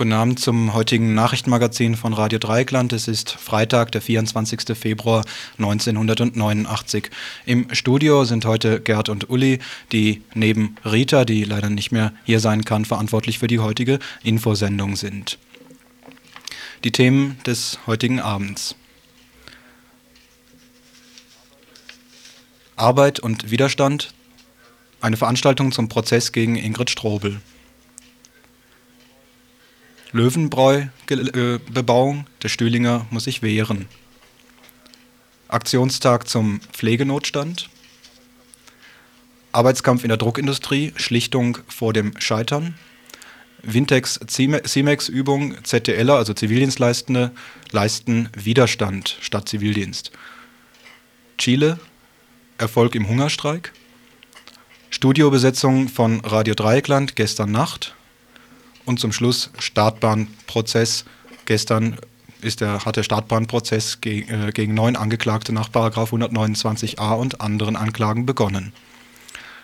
Guten Abend zum heutigen Nachrichtenmagazin von Radio Dreieckland. Es ist Freitag, der 24. Februar 1989. Im Studio sind heute Gerd und Uli, die neben Rita, die leider nicht mehr hier sein kann, verantwortlich für die heutige Infosendung sind. Die Themen des heutigen Abends. Arbeit und Widerstand. Eine Veranstaltung zum Prozess gegen Ingrid Strobel. Löwenbräu-Bebauung, der Stühlinger muss sich wehren. Aktionstag zum Pflegenotstand. Arbeitskampf in der Druckindustrie, Schlichtung vor dem Scheitern. Wintex CIMEX Übung, ZTLer, also Zivildienstleistende, leisten Widerstand statt Zivildienst. Chile, Erfolg im Hungerstreik. Studiobesetzung von Radio Dreieckland gestern Nacht. Und zum Schluss Startbahnprozess. Gestern ist der, hat der Startbahnprozess ge, äh, gegen neun Angeklagte nach 129a und anderen Anklagen begonnen.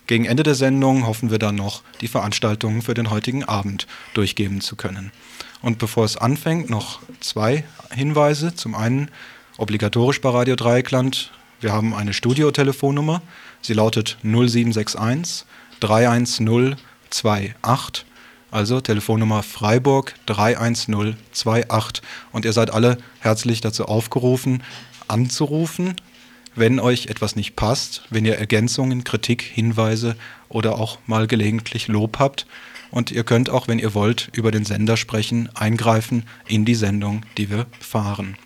Gegen Ende der Sendung hoffen wir dann noch, die Veranstaltungen für den heutigen Abend durchgeben zu können. Und bevor es anfängt, noch zwei Hinweise. Zum einen obligatorisch bei Radio Dreieckland. Wir haben eine Studiotelefonnummer. Sie lautet 0761 310 28 also Telefonnummer Freiburg 31028. Und ihr seid alle herzlich dazu aufgerufen, anzurufen, wenn euch etwas nicht passt, wenn ihr Ergänzungen, Kritik, Hinweise oder auch mal gelegentlich Lob habt. Und ihr könnt auch, wenn ihr wollt, über den Sender sprechen, eingreifen in die Sendung, die wir fahren.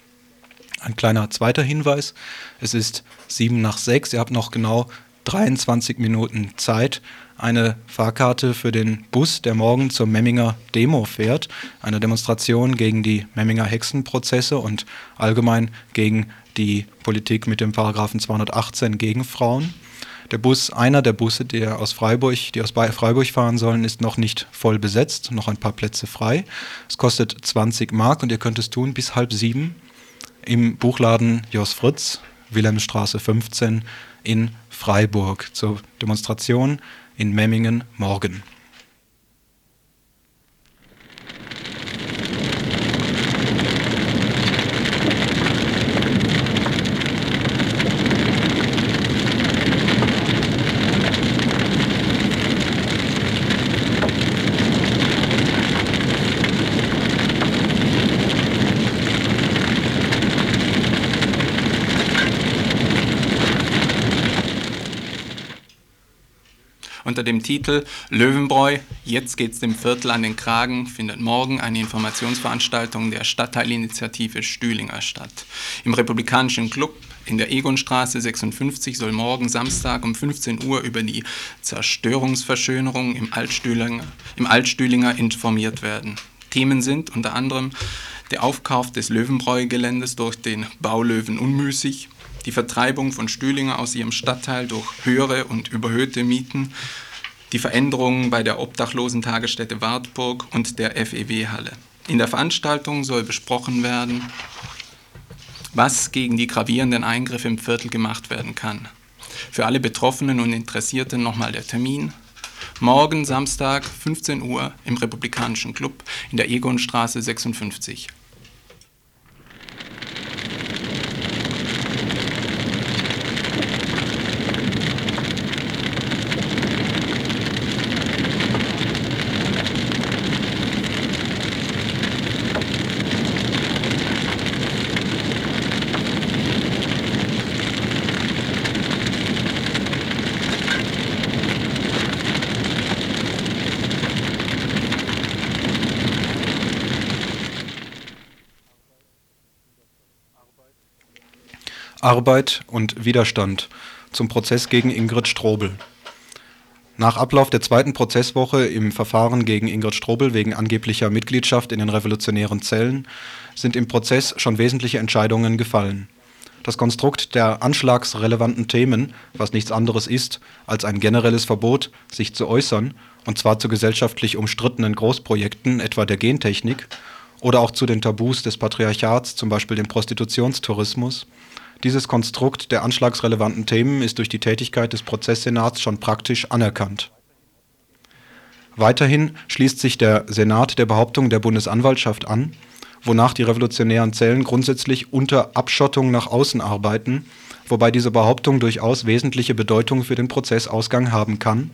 Ein kleiner zweiter Hinweis. Es ist sieben nach sechs. Ihr habt noch genau 23 Minuten Zeit, eine Fahrkarte für den Bus, der morgen zur Memminger Demo fährt, eine Demonstration gegen die Memminger Hexenprozesse und allgemein gegen die Politik mit dem Paragraphen 218 gegen Frauen. Der Bus, einer der Busse, der aus Freiburg, die aus Freiburg fahren sollen, ist noch nicht voll besetzt, noch ein paar Plätze frei. Es kostet 20 Mark und ihr könnt es tun bis halb sieben im Buchladen Jos Fritz, Wilhelmstraße 15 in Freiburg zur Demonstration in Memmingen morgen. Unter dem Titel Löwenbräu, jetzt geht's dem Viertel an den Kragen, findet morgen eine Informationsveranstaltung der Stadtteilinitiative Stühlinger statt. Im Republikanischen Club in der Egonstraße 56 soll morgen Samstag um 15 Uhr über die Zerstörungsverschönerung im Altstühlinger, im Altstühlinger informiert werden. Themen sind unter anderem der Aufkauf des Löwenbräu-Geländes durch den Baulöwen Unmüßig, die Vertreibung von Stühlinger aus ihrem Stadtteil durch höhere und überhöhte Mieten, die Veränderungen bei der Obdachlosentagesstätte Wartburg und der FEW-Halle. In der Veranstaltung soll besprochen werden, was gegen die gravierenden Eingriffe im Viertel gemacht werden kann. Für alle Betroffenen und Interessierten nochmal der Termin. Morgen Samstag 15 Uhr im Republikanischen Club in der Egonstraße 56. Arbeit und Widerstand zum Prozess gegen Ingrid Strobel. Nach Ablauf der zweiten Prozesswoche im Verfahren gegen Ingrid Strobel wegen angeblicher Mitgliedschaft in den revolutionären Zellen sind im Prozess schon wesentliche Entscheidungen gefallen. Das Konstrukt der anschlagsrelevanten Themen, was nichts anderes ist als ein generelles Verbot, sich zu äußern, und zwar zu gesellschaftlich umstrittenen Großprojekten, etwa der Gentechnik, oder auch zu den Tabus des Patriarchats, zum Beispiel dem Prostitutionstourismus. Dieses Konstrukt der anschlagsrelevanten Themen ist durch die Tätigkeit des Prozesssenats schon praktisch anerkannt. Weiterhin schließt sich der Senat der Behauptung der Bundesanwaltschaft an, wonach die revolutionären Zellen grundsätzlich unter Abschottung nach außen arbeiten, wobei diese Behauptung durchaus wesentliche Bedeutung für den Prozessausgang haben kann,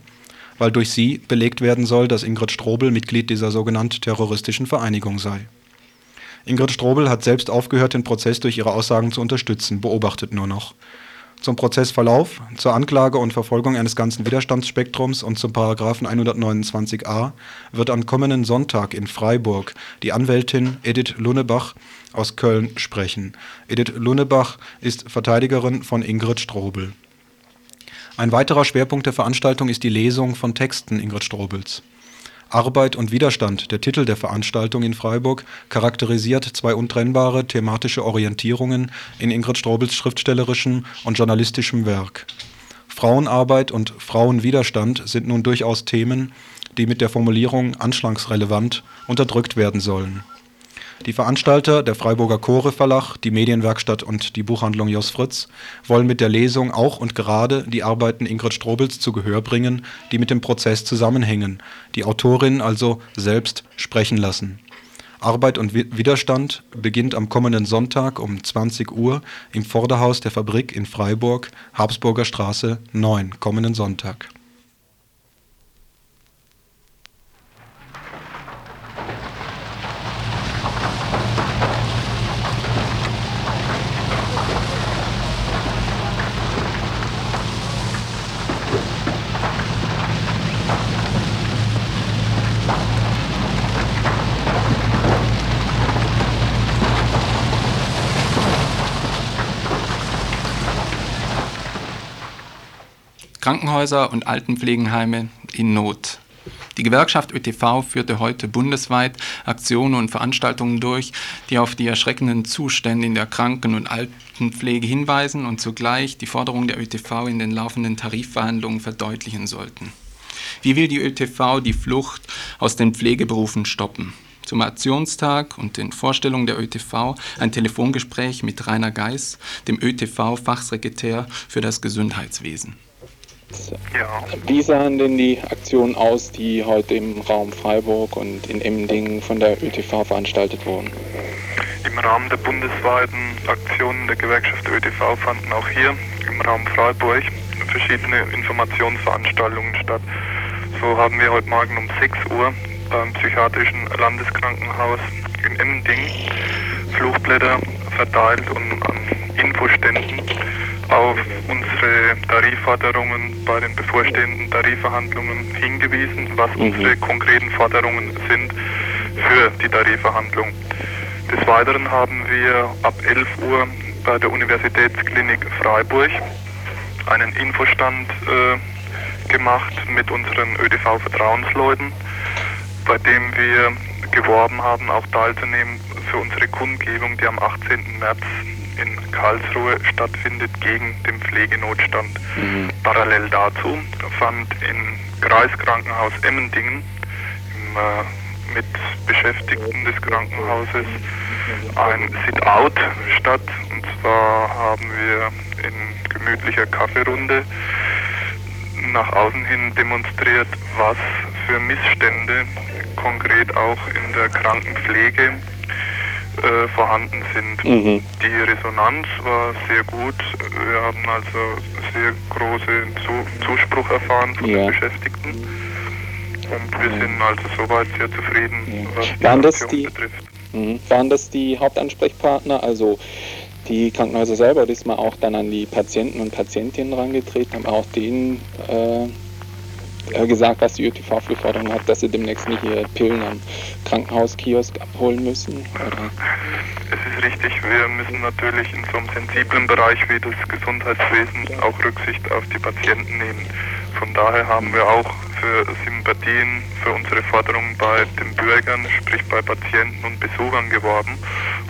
weil durch sie belegt werden soll, dass Ingrid Strobel Mitglied dieser sogenannten terroristischen Vereinigung sei. Ingrid Strobel hat selbst aufgehört, den Prozess durch ihre Aussagen zu unterstützen, beobachtet nur noch zum Prozessverlauf, zur Anklage und Verfolgung eines ganzen Widerstandsspektrums und zum Paragraphen 129a wird am kommenden Sonntag in Freiburg die Anwältin Edith Lunebach aus Köln sprechen. Edith Lunebach ist Verteidigerin von Ingrid Strobel. Ein weiterer Schwerpunkt der Veranstaltung ist die Lesung von Texten Ingrid Strobels. Arbeit und Widerstand, der Titel der Veranstaltung in Freiburg, charakterisiert zwei untrennbare thematische Orientierungen in Ingrid Strobels schriftstellerischem und journalistischem Werk. Frauenarbeit und Frauenwiderstand sind nun durchaus Themen, die mit der Formulierung anschlagsrelevant unterdrückt werden sollen die Veranstalter, der Freiburger Chore Verlag, die Medienwerkstatt und die Buchhandlung Jos Fritz, wollen mit der Lesung auch und gerade die Arbeiten Ingrid Strobels zu Gehör bringen, die mit dem Prozess zusammenhängen, die Autorin also selbst sprechen lassen. Arbeit und Widerstand beginnt am kommenden Sonntag um 20 Uhr im Vorderhaus der Fabrik in Freiburg, Habsburger Straße 9, kommenden Sonntag Krankenhäuser und Altenpflegenheime in Not. Die Gewerkschaft ÖTV führte heute bundesweit Aktionen und Veranstaltungen durch, die auf die erschreckenden Zustände in der Kranken- und Altenpflege hinweisen und zugleich die Forderungen der ÖTV in den laufenden Tarifverhandlungen verdeutlichen sollten. Wie will die ÖTV die Flucht aus den Pflegeberufen stoppen? Zum Aktionstag und den Vorstellungen der ÖTV ein Telefongespräch mit Rainer Geis, dem ÖTV-Fachsekretär für das Gesundheitswesen. Ja. Wie sahen denn die Aktionen aus, die heute im Raum Freiburg und in Emmendingen von der ÖTV veranstaltet wurden? Im Rahmen der bundesweiten Aktionen der Gewerkschaft ÖTV fanden auch hier im Raum Freiburg verschiedene Informationsveranstaltungen statt. So haben wir heute Morgen um 6 Uhr beim Psychiatrischen Landeskrankenhaus in Emmendingen Flugblätter verteilt und an Infoständen auf unsere Tarifforderungen bei den bevorstehenden Tarifverhandlungen hingewiesen, was mhm. unsere konkreten Forderungen sind für die Tarifverhandlung. Des Weiteren haben wir ab 11 Uhr bei der Universitätsklinik Freiburg einen Infostand äh, gemacht mit unseren ÖDV-Vertrauensleuten, bei dem wir geworben haben, auch teilzunehmen für unsere Kundgebung, die am 18. März in Karlsruhe stattfindet gegen den Pflegenotstand. Mhm. Parallel dazu fand im Kreiskrankenhaus Emmendingen im, äh, mit Beschäftigten des Krankenhauses ein Sit-out statt. Und zwar haben wir in gemütlicher Kaffeerunde nach außen hin demonstriert, was für Missstände konkret auch in der Krankenpflege äh, vorhanden sind. Mhm. Die Resonanz war sehr gut. Wir haben also sehr großen Zu Zuspruch erfahren von ja. den Beschäftigten. Und wir sind also soweit sehr zufrieden, was die waren das die, betrifft. Mhm. Waren das die Hauptansprechpartner, also die Krankenhäuser selber, man auch dann an die Patienten und Patientinnen herangetreten, haben auch denen äh, äh, gesagt, was die ÖTV Forderungen hat, dass sie demnächst nicht ihre Pillen am Krankenhauskiosk abholen müssen? Oder? Es ist richtig, wir müssen natürlich in so einem sensiblen Bereich wie das Gesundheitswesen auch Rücksicht auf die Patienten nehmen. Von daher haben wir auch für Sympathien für unsere Forderungen bei den Bürgern, sprich bei Patienten und Besuchern geworben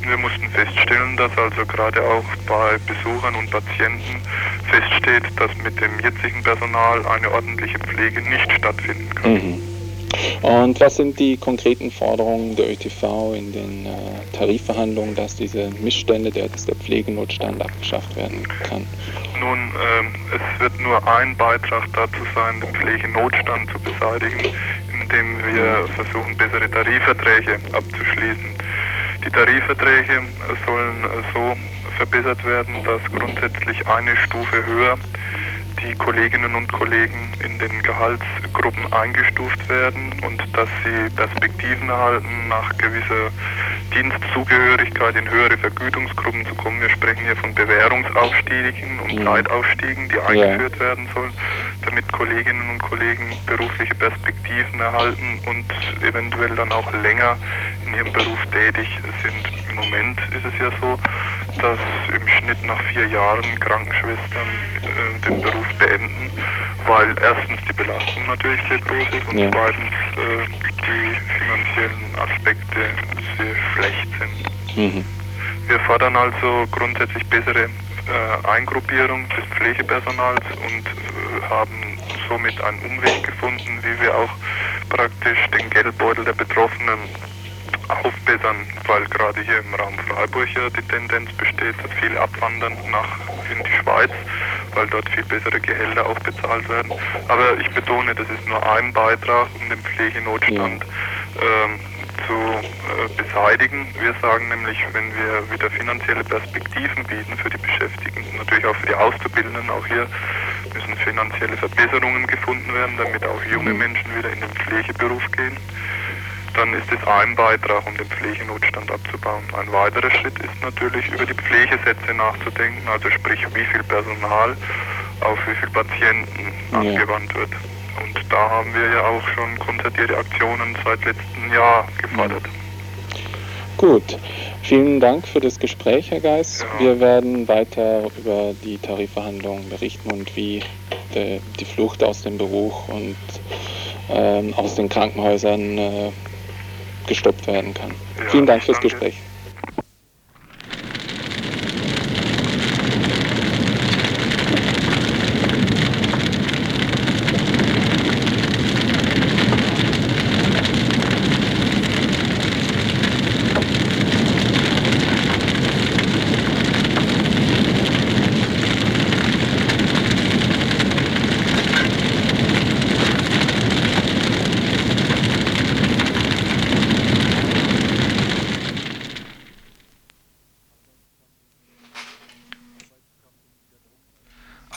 Wir mussten feststellen, dass also gerade auch bei Besuchern und Patienten feststeht, dass mit dem jetzigen Personal eine ordentliche Pflege nicht stattfinden kann. Mhm. Und was sind die konkreten Forderungen der ÖTV in den äh, Tarifverhandlungen, dass diese Missstände, der, dass der Pflegenotstand abgeschafft werden kann? Nun, ähm, es wird nur ein Beitrag dazu sein, den Pflegenotstand zu beseitigen, indem wir versuchen, bessere Tarifverträge abzuschließen. Die Tarifverträge sollen so verbessert werden, dass grundsätzlich eine Stufe höher die Kolleginnen und Kollegen in den Gehaltsgruppen eingestuft werden und dass sie Perspektiven erhalten, nach gewisser Dienstzugehörigkeit in höhere Vergütungsgruppen zu kommen. Wir sprechen hier von Bewährungsaufstiegen und Zeitaufstiegen, die eingeführt ja. werden sollen, damit Kolleginnen und Kollegen berufliche Perspektiven erhalten und eventuell dann auch länger in ihrem Beruf tätig sind. Im Moment ist es ja so, dass im Schnitt nach vier Jahren Krankenschwestern äh, den Beruf beenden, weil erstens die Belastung natürlich sehr groß ist und ja. zweitens äh, die finanziellen Aspekte sehr schlecht sind. Mhm. Wir fordern also grundsätzlich bessere äh, Eingruppierung des Pflegepersonals und äh, haben somit einen Umweg gefunden, wie wir auch praktisch den Geldbeutel der Betroffenen aufbessern, weil gerade hier im Raum Freiburg ja die Tendenz besteht, dass viele abwandern nach in die Schweiz, weil dort viel bessere Gehälter auch bezahlt werden. Aber ich betone, das ist nur ein Beitrag, um den Pflegenotstand ähm, zu äh, beseitigen. Wir sagen nämlich, wenn wir wieder finanzielle Perspektiven bieten für die Beschäftigten, natürlich auch für die Auszubildenden, auch hier müssen finanzielle Verbesserungen gefunden werden, damit auch junge mhm. Menschen wieder in den Pflegeberuf gehen dann ist es ein Beitrag, um den Pflegenotstand abzubauen. Ein weiterer Schritt ist natürlich, über die Pflegesätze nachzudenken, also sprich, wie viel Personal auf wie viele Patienten ja. angewandt wird. Und da haben wir ja auch schon konzertierte Aktionen seit letztem Jahr gefordert. Gut, vielen Dank für das Gespräch, Herr Geis. Ja. Wir werden weiter über die Tarifverhandlungen berichten und wie die Flucht aus dem Beruf und ähm, aus den Krankenhäusern äh, gestoppt werden kann. Ja, Vielen Dank fürs danke. Gespräch.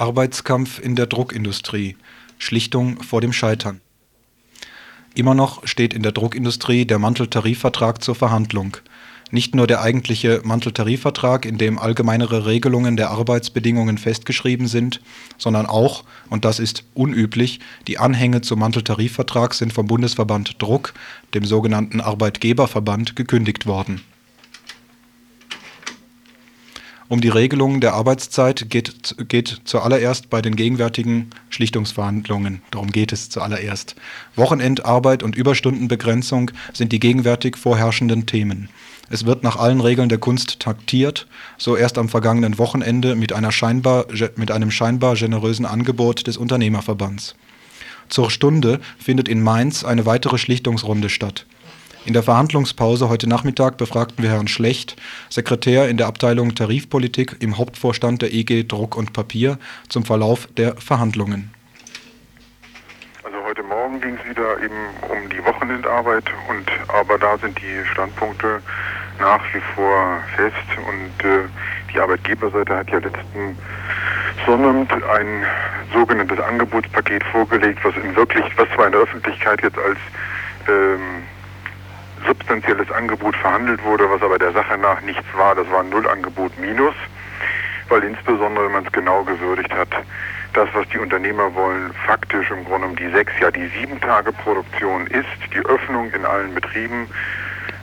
Arbeitskampf in der Druckindustrie. Schlichtung vor dem Scheitern. Immer noch steht in der Druckindustrie der Manteltarifvertrag zur Verhandlung. Nicht nur der eigentliche Manteltarifvertrag, in dem allgemeinere Regelungen der Arbeitsbedingungen festgeschrieben sind, sondern auch, und das ist unüblich, die Anhänge zum Manteltarifvertrag sind vom Bundesverband Druck, dem sogenannten Arbeitgeberverband, gekündigt worden um die Regelung der Arbeitszeit geht, geht zuallererst bei den gegenwärtigen Schlichtungsverhandlungen. Darum geht es zuallererst. Wochenendarbeit und Überstundenbegrenzung sind die gegenwärtig vorherrschenden Themen. Es wird nach allen Regeln der Kunst taktiert, so erst am vergangenen Wochenende mit, einer scheinbar, mit einem scheinbar generösen Angebot des Unternehmerverbands. Zur Stunde findet in Mainz eine weitere Schlichtungsrunde statt. In der Verhandlungspause heute Nachmittag befragten wir Herrn Schlecht, Sekretär in der Abteilung Tarifpolitik im Hauptvorstand der EG Druck und Papier, zum Verlauf der Verhandlungen. Also heute Morgen ging es wieder eben um die Wochenendarbeit und aber da sind die Standpunkte nach wie vor fest und äh, die Arbeitgeberseite hat ja letzten Sonnabend ein sogenanntes Angebotspaket vorgelegt, was in wirklich, was zwar in der Öffentlichkeit jetzt als ähm, substanzielles Angebot verhandelt wurde, was aber der Sache nach nichts war. Das war ein Nullangebot minus, weil insbesondere, wenn man es genau gewürdigt hat, das, was die Unternehmer wollen, faktisch im Grunde um die sechs, ja die sieben Tage Produktion ist, die Öffnung in allen Betrieben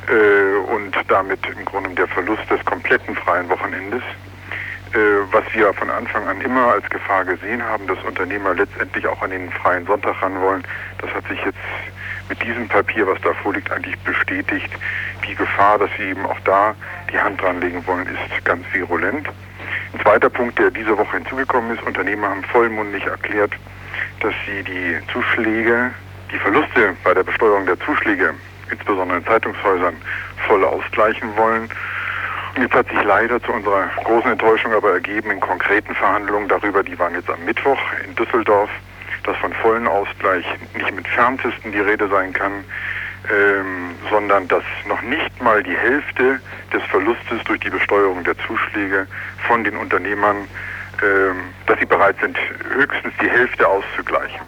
äh, und damit im Grunde der Verlust des kompletten freien Wochenendes. Äh, was wir von Anfang an immer als Gefahr gesehen haben, dass Unternehmer letztendlich auch an den freien Sonntag ran wollen, das hat sich jetzt mit diesem Papier, was da vorliegt, eigentlich bestätigt. Die Gefahr, dass sie eben auch da die Hand dran legen wollen, ist ganz virulent. Ein zweiter Punkt, der diese Woche hinzugekommen ist, Unternehmer haben vollmundig erklärt, dass sie die Zuschläge, die Verluste bei der Besteuerung der Zuschläge, insbesondere in Zeitungshäusern, voll ausgleichen wollen. Und jetzt hat sich leider zu unserer großen Enttäuschung aber ergeben in konkreten Verhandlungen darüber, die waren jetzt am Mittwoch in Düsseldorf, dass von vollen Ausgleich nicht mit Ferntesten die Rede sein kann, ähm, sondern dass noch nicht mal die Hälfte des Verlustes durch die Besteuerung der Zuschläge von den Unternehmern, dass sie bereit sind, höchstens die Hälfte auszugleichen.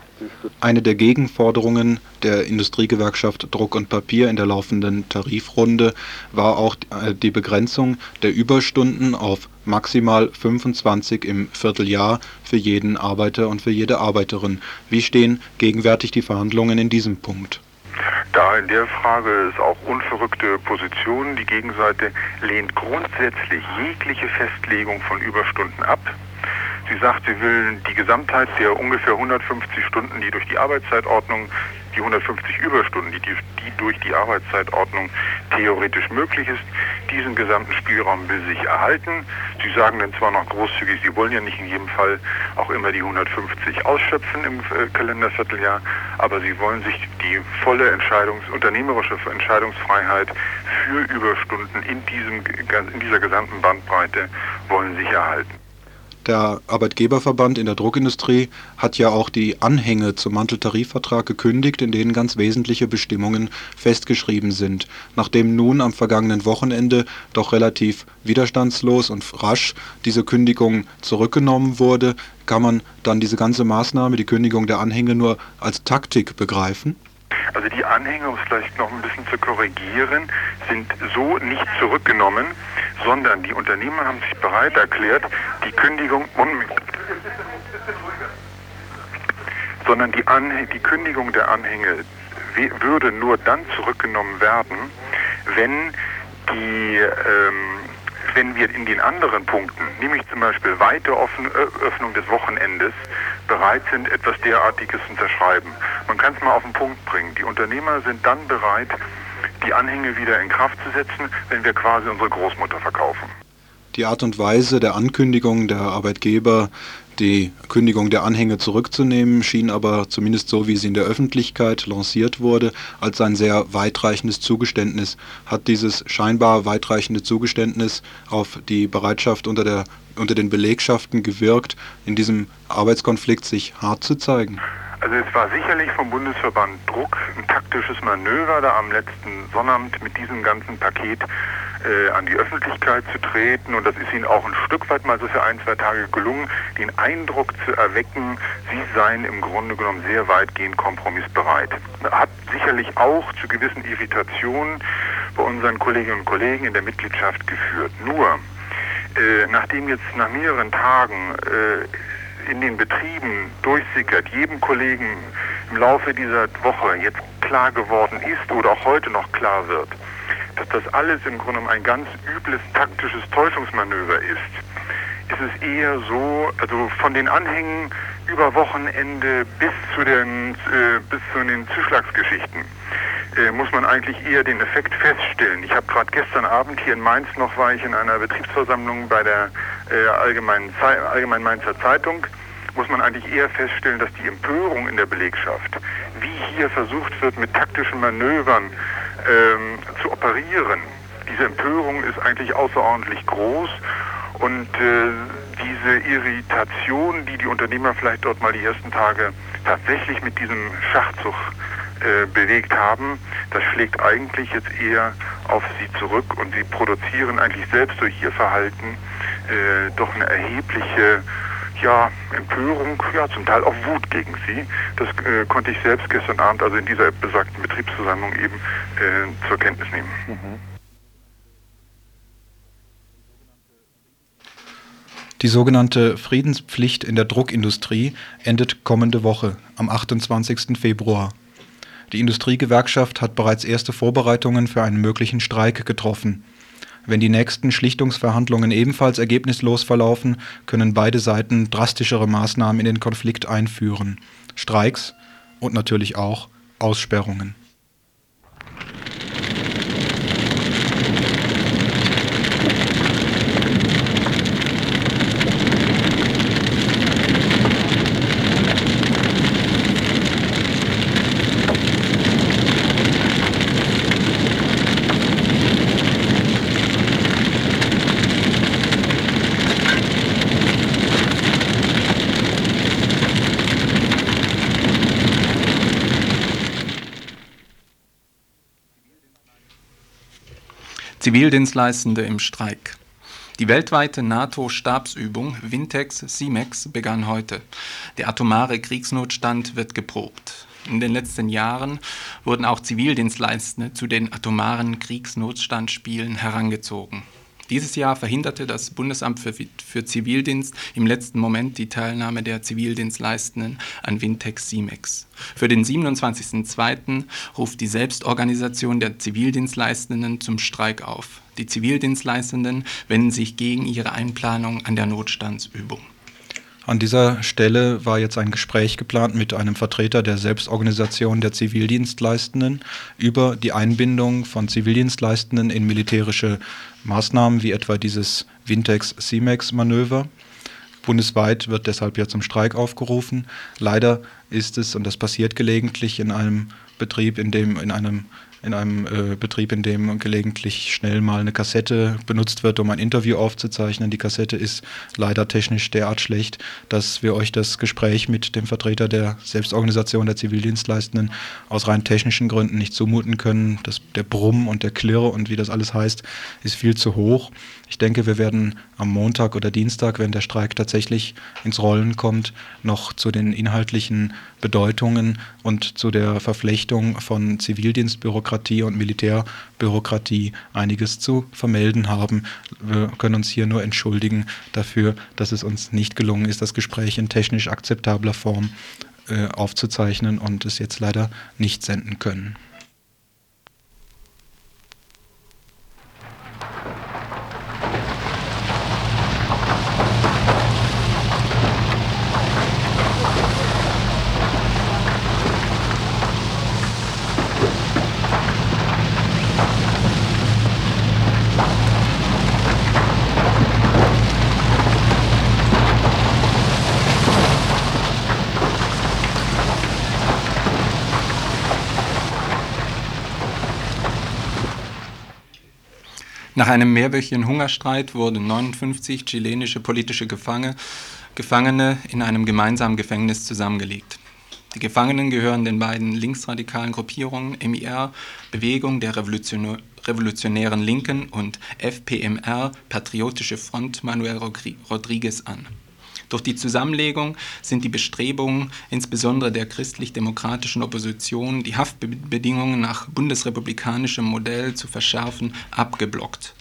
Eine der Gegenforderungen der Industriegewerkschaft Druck und Papier in der laufenden Tarifrunde war auch äh, die Begrenzung der Überstunden auf maximal 25 im Vierteljahr für jeden Arbeiter und für jede Arbeiterin. Wie stehen gegenwärtig die Verhandlungen in diesem Punkt? Da in der Frage ist auch unverrückte Position. Die Gegenseite lehnt grundsätzlich jegliche Festlegung von Überstunden ab. Sie sagt, sie will die Gesamtheit der ungefähr 150 Stunden, die durch die Arbeitszeitordnung, die 150 Überstunden, die, die, durch die Arbeitszeitordnung theoretisch möglich ist, diesen gesamten Spielraum will sich erhalten. Sie sagen dann zwar noch großzügig, sie wollen ja nicht in jedem Fall auch immer die 150 ausschöpfen im äh, Kalendervierteljahr, aber sie wollen sich die volle Entscheidungs-, unternehmerische Entscheidungsfreiheit für Überstunden in, diesem, in dieser gesamten Bandbreite wollen sich erhalten. Der Arbeitgeberverband in der Druckindustrie hat ja auch die Anhänge zum Manteltarifvertrag gekündigt, in denen ganz wesentliche Bestimmungen festgeschrieben sind. Nachdem nun am vergangenen Wochenende doch relativ widerstandslos und rasch diese Kündigung zurückgenommen wurde, kann man dann diese ganze Maßnahme, die Kündigung der Anhänge, nur als Taktik begreifen? Also die Anhänge, um es vielleicht noch ein bisschen zu korrigieren, sind so nicht zurückgenommen, sondern die Unternehmer haben sich bereit erklärt, die Kündigung sondern die, die Kündigung der Anhänge würde nur dann zurückgenommen werden, wenn die ähm, wenn wir in den anderen Punkten, nämlich zum Beispiel weite Öffnung des Wochenendes, bereit sind, etwas derartiges zu unterschreiben. Man kann es mal auf den Punkt bringen. Die Unternehmer sind dann bereit, die Anhänge wieder in Kraft zu setzen, wenn wir quasi unsere Großmutter verkaufen. Die Art und Weise der Ankündigung der Arbeitgeber, die Kündigung der Anhänge zurückzunehmen, schien aber zumindest so, wie sie in der Öffentlichkeit lanciert wurde, als ein sehr weitreichendes Zugeständnis. Hat dieses scheinbar weitreichende Zugeständnis auf die Bereitschaft unter, der, unter den Belegschaften gewirkt, in diesem Arbeitskonflikt sich hart zu zeigen? Also es war sicherlich vom Bundesverband Druck ein taktisches Manöver, da am letzten Sonnabend mit diesem ganzen Paket äh, an die Öffentlichkeit zu treten. Und das ist ihnen auch ein Stück weit mal so für ein, zwei Tage gelungen, den Eindruck zu erwecken, sie seien im Grunde genommen sehr weitgehend kompromissbereit. Hat sicherlich auch zu gewissen Irritationen bei unseren Kolleginnen und Kollegen in der Mitgliedschaft geführt. Nur, äh, nachdem jetzt nach mehreren Tagen äh, in den Betrieben durchsickert, jedem Kollegen im Laufe dieser Woche jetzt klar geworden ist oder auch heute noch klar wird, dass das alles im Grunde ein ganz übles taktisches Täuschungsmanöver ist, ist es eher so, also von den Anhängen über Wochenende bis zu den, äh, bis zu den Zuschlagsgeschichten äh, muss man eigentlich eher den Effekt feststellen. Ich habe gerade gestern Abend hier in Mainz noch war ich in einer Betriebsversammlung bei der äh, Allgemeinen, Allgemeinen Mainzer Zeitung muss man eigentlich eher feststellen, dass die Empörung in der Belegschaft, wie hier versucht wird, mit taktischen Manövern ähm, zu operieren. Diese Empörung ist eigentlich außerordentlich groß und äh, diese Irritation, die die Unternehmer vielleicht dort mal die ersten Tage tatsächlich mit diesem Schachzug äh, bewegt haben, das schlägt eigentlich jetzt eher auf sie zurück und sie produzieren eigentlich selbst durch ihr Verhalten äh, doch eine erhebliche ja, Empörung, ja, zum Teil auch Wut gegen sie. Das äh, konnte ich selbst gestern Abend, also in dieser besagten Betriebsversammlung eben äh, zur Kenntnis nehmen. Mhm. Die sogenannte Friedenspflicht in der Druckindustrie endet kommende Woche, am 28. Februar. Die Industriegewerkschaft hat bereits erste Vorbereitungen für einen möglichen Streik getroffen. Wenn die nächsten Schlichtungsverhandlungen ebenfalls ergebnislos verlaufen, können beide Seiten drastischere Maßnahmen in den Konflikt einführen: Streiks und natürlich auch Aussperrungen Zivildienstleistende im Streik. Die weltweite NATO-Stabsübung Vintex CIMEX begann heute. Der atomare Kriegsnotstand wird geprobt. In den letzten Jahren wurden auch Zivildienstleistende zu den atomaren Kriegsnotstandspielen herangezogen. Dieses Jahr verhinderte das Bundesamt für, für, Zivildienst im letzten Moment die Teilnahme der Zivildienstleistenden an Vintex Simex. Für den 27.02. ruft die Selbstorganisation der Zivildienstleistenden zum Streik auf. Die Zivildienstleistenden wenden sich gegen ihre Einplanung an der Notstandsübung. An dieser Stelle war jetzt ein Gespräch geplant mit einem Vertreter der Selbstorganisation der Zivildienstleistenden über die Einbindung von Zivildienstleistenden in militärische Maßnahmen wie etwa dieses Vintex-CIMEX-Manöver. Bundesweit wird deshalb ja zum Streik aufgerufen. Leider ist es, und das passiert gelegentlich in einem Betrieb, in dem in einem in einem äh, Betrieb, in dem gelegentlich schnell mal eine Kassette benutzt wird, um ein Interview aufzuzeichnen. Die Kassette ist leider technisch derart schlecht, dass wir euch das Gespräch mit dem Vertreter der Selbstorganisation der Zivildienstleistenden aus rein technischen Gründen nicht zumuten können. Das, der Brumm und der Klirr und wie das alles heißt, ist viel zu hoch. Ich denke, wir werden am Montag oder Dienstag, wenn der Streik tatsächlich ins Rollen kommt, noch zu den inhaltlichen Bedeutungen und zu der Verflechtung von Zivildienstbürokratie und Militärbürokratie einiges zu vermelden haben. Wir können uns hier nur entschuldigen dafür, dass es uns nicht gelungen ist, das Gespräch in technisch akzeptabler Form äh, aufzuzeichnen und es jetzt leider nicht senden können. Nach einem mehrwöchigen Hungerstreit wurden 59 chilenische politische Gefangene, Gefangene in einem gemeinsamen Gefängnis zusammengelegt. Die Gefangenen gehören den beiden linksradikalen Gruppierungen MIR, Bewegung der Revolutionären Linken und FPMR, Patriotische Front Manuel Rodriguez an. Durch die Zusammenlegung sind die Bestrebungen insbesondere der christlich-demokratischen Opposition, die Haftbedingungen nach bundesrepublikanischem Modell zu verschärfen, abgeblockt.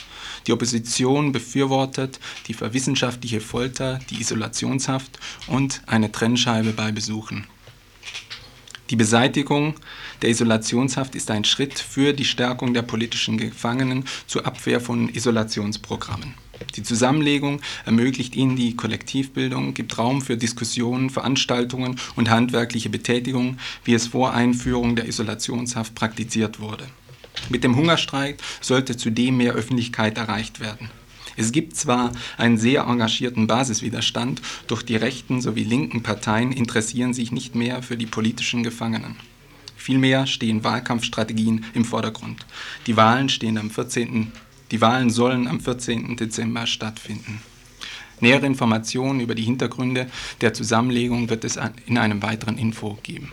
Die Opposition befürwortet die verwissenschaftliche Folter, die Isolationshaft und eine Trennscheibe bei Besuchen. Die Beseitigung der Isolationshaft ist ein Schritt für die Stärkung der politischen Gefangenen zur Abwehr von Isolationsprogrammen. Die Zusammenlegung ermöglicht ihnen die Kollektivbildung, gibt Raum für Diskussionen, Veranstaltungen und handwerkliche Betätigung, wie es vor Einführung der Isolationshaft praktiziert wurde. Mit dem Hungerstreik sollte zudem mehr Öffentlichkeit erreicht werden. Es gibt zwar einen sehr engagierten Basiswiderstand, doch die rechten sowie linken Parteien interessieren sich nicht mehr für die politischen Gefangenen. Vielmehr stehen Wahlkampfstrategien im Vordergrund. Die Wahlen stehen am 14. Die Wahlen sollen am 14. Dezember stattfinden. Nähere Informationen über die Hintergründe der Zusammenlegung wird es in einem weiteren Info geben.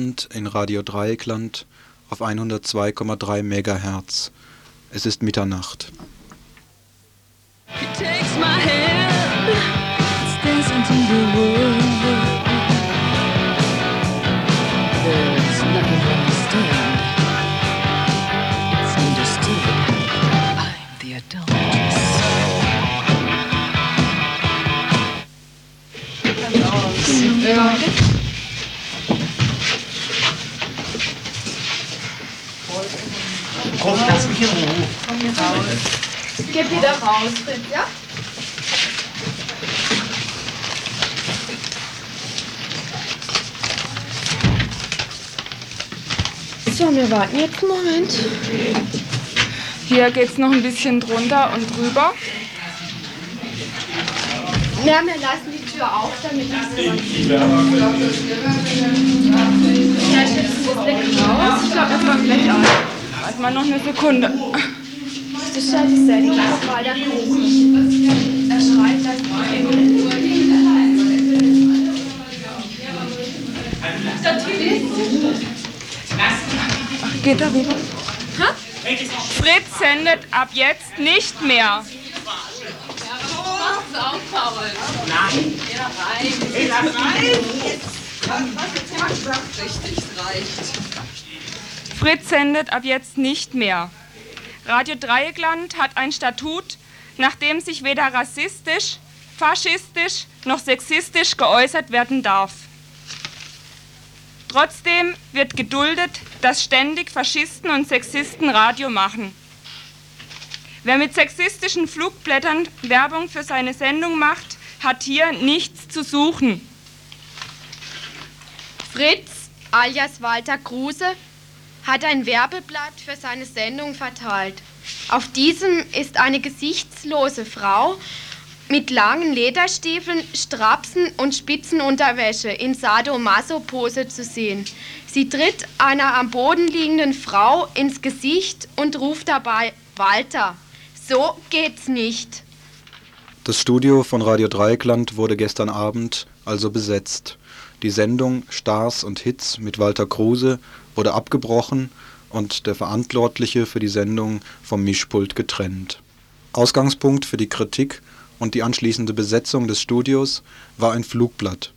Abend in Radio Dreieckland auf 102,3 MHz. Es ist Mitternacht. Ja. Ruhe. Komm hier raus. Geh wieder raus, Fritz, ja? So, wir warten jetzt einen Moment. Hier geht es noch ein bisschen drunter und drüber. Ja, wir lassen die Tür auf, damit das Ja, ich jetzt ein bisschen raus. Ich glaube, das war gleich an. Mal noch eine Sekunde. Das ist ja die Sendung bei der Er schreit dann Geht darüber. Ha? Fritz sendet ab jetzt nicht mehr. Nein. Ja, rein. Ja, rein. Richtig reicht. Fritz sendet ab jetzt nicht mehr. Radio Dreieckland hat ein Statut, nach dem sich weder rassistisch, faschistisch noch sexistisch geäußert werden darf. Trotzdem wird geduldet, dass ständig Faschisten und Sexisten Radio machen. Wer mit sexistischen Flugblättern Werbung für seine Sendung macht, hat hier nichts zu suchen. Fritz, alias Walter Kruse, hat ein Werbeblatt für seine Sendung verteilt. Auf diesem ist eine gesichtslose Frau mit langen Lederstiefeln, Strapsen und Spitzenunterwäsche in Sadomaso-Pose zu sehen. Sie tritt einer am Boden liegenden Frau ins Gesicht und ruft dabei Walter. So geht's nicht. Das Studio von Radio Dreieckland wurde gestern Abend also besetzt. Die Sendung Stars und Hits mit Walter Kruse wurde abgebrochen und der Verantwortliche für die Sendung vom Mischpult getrennt. Ausgangspunkt für die Kritik und die anschließende Besetzung des Studios war ein Flugblatt.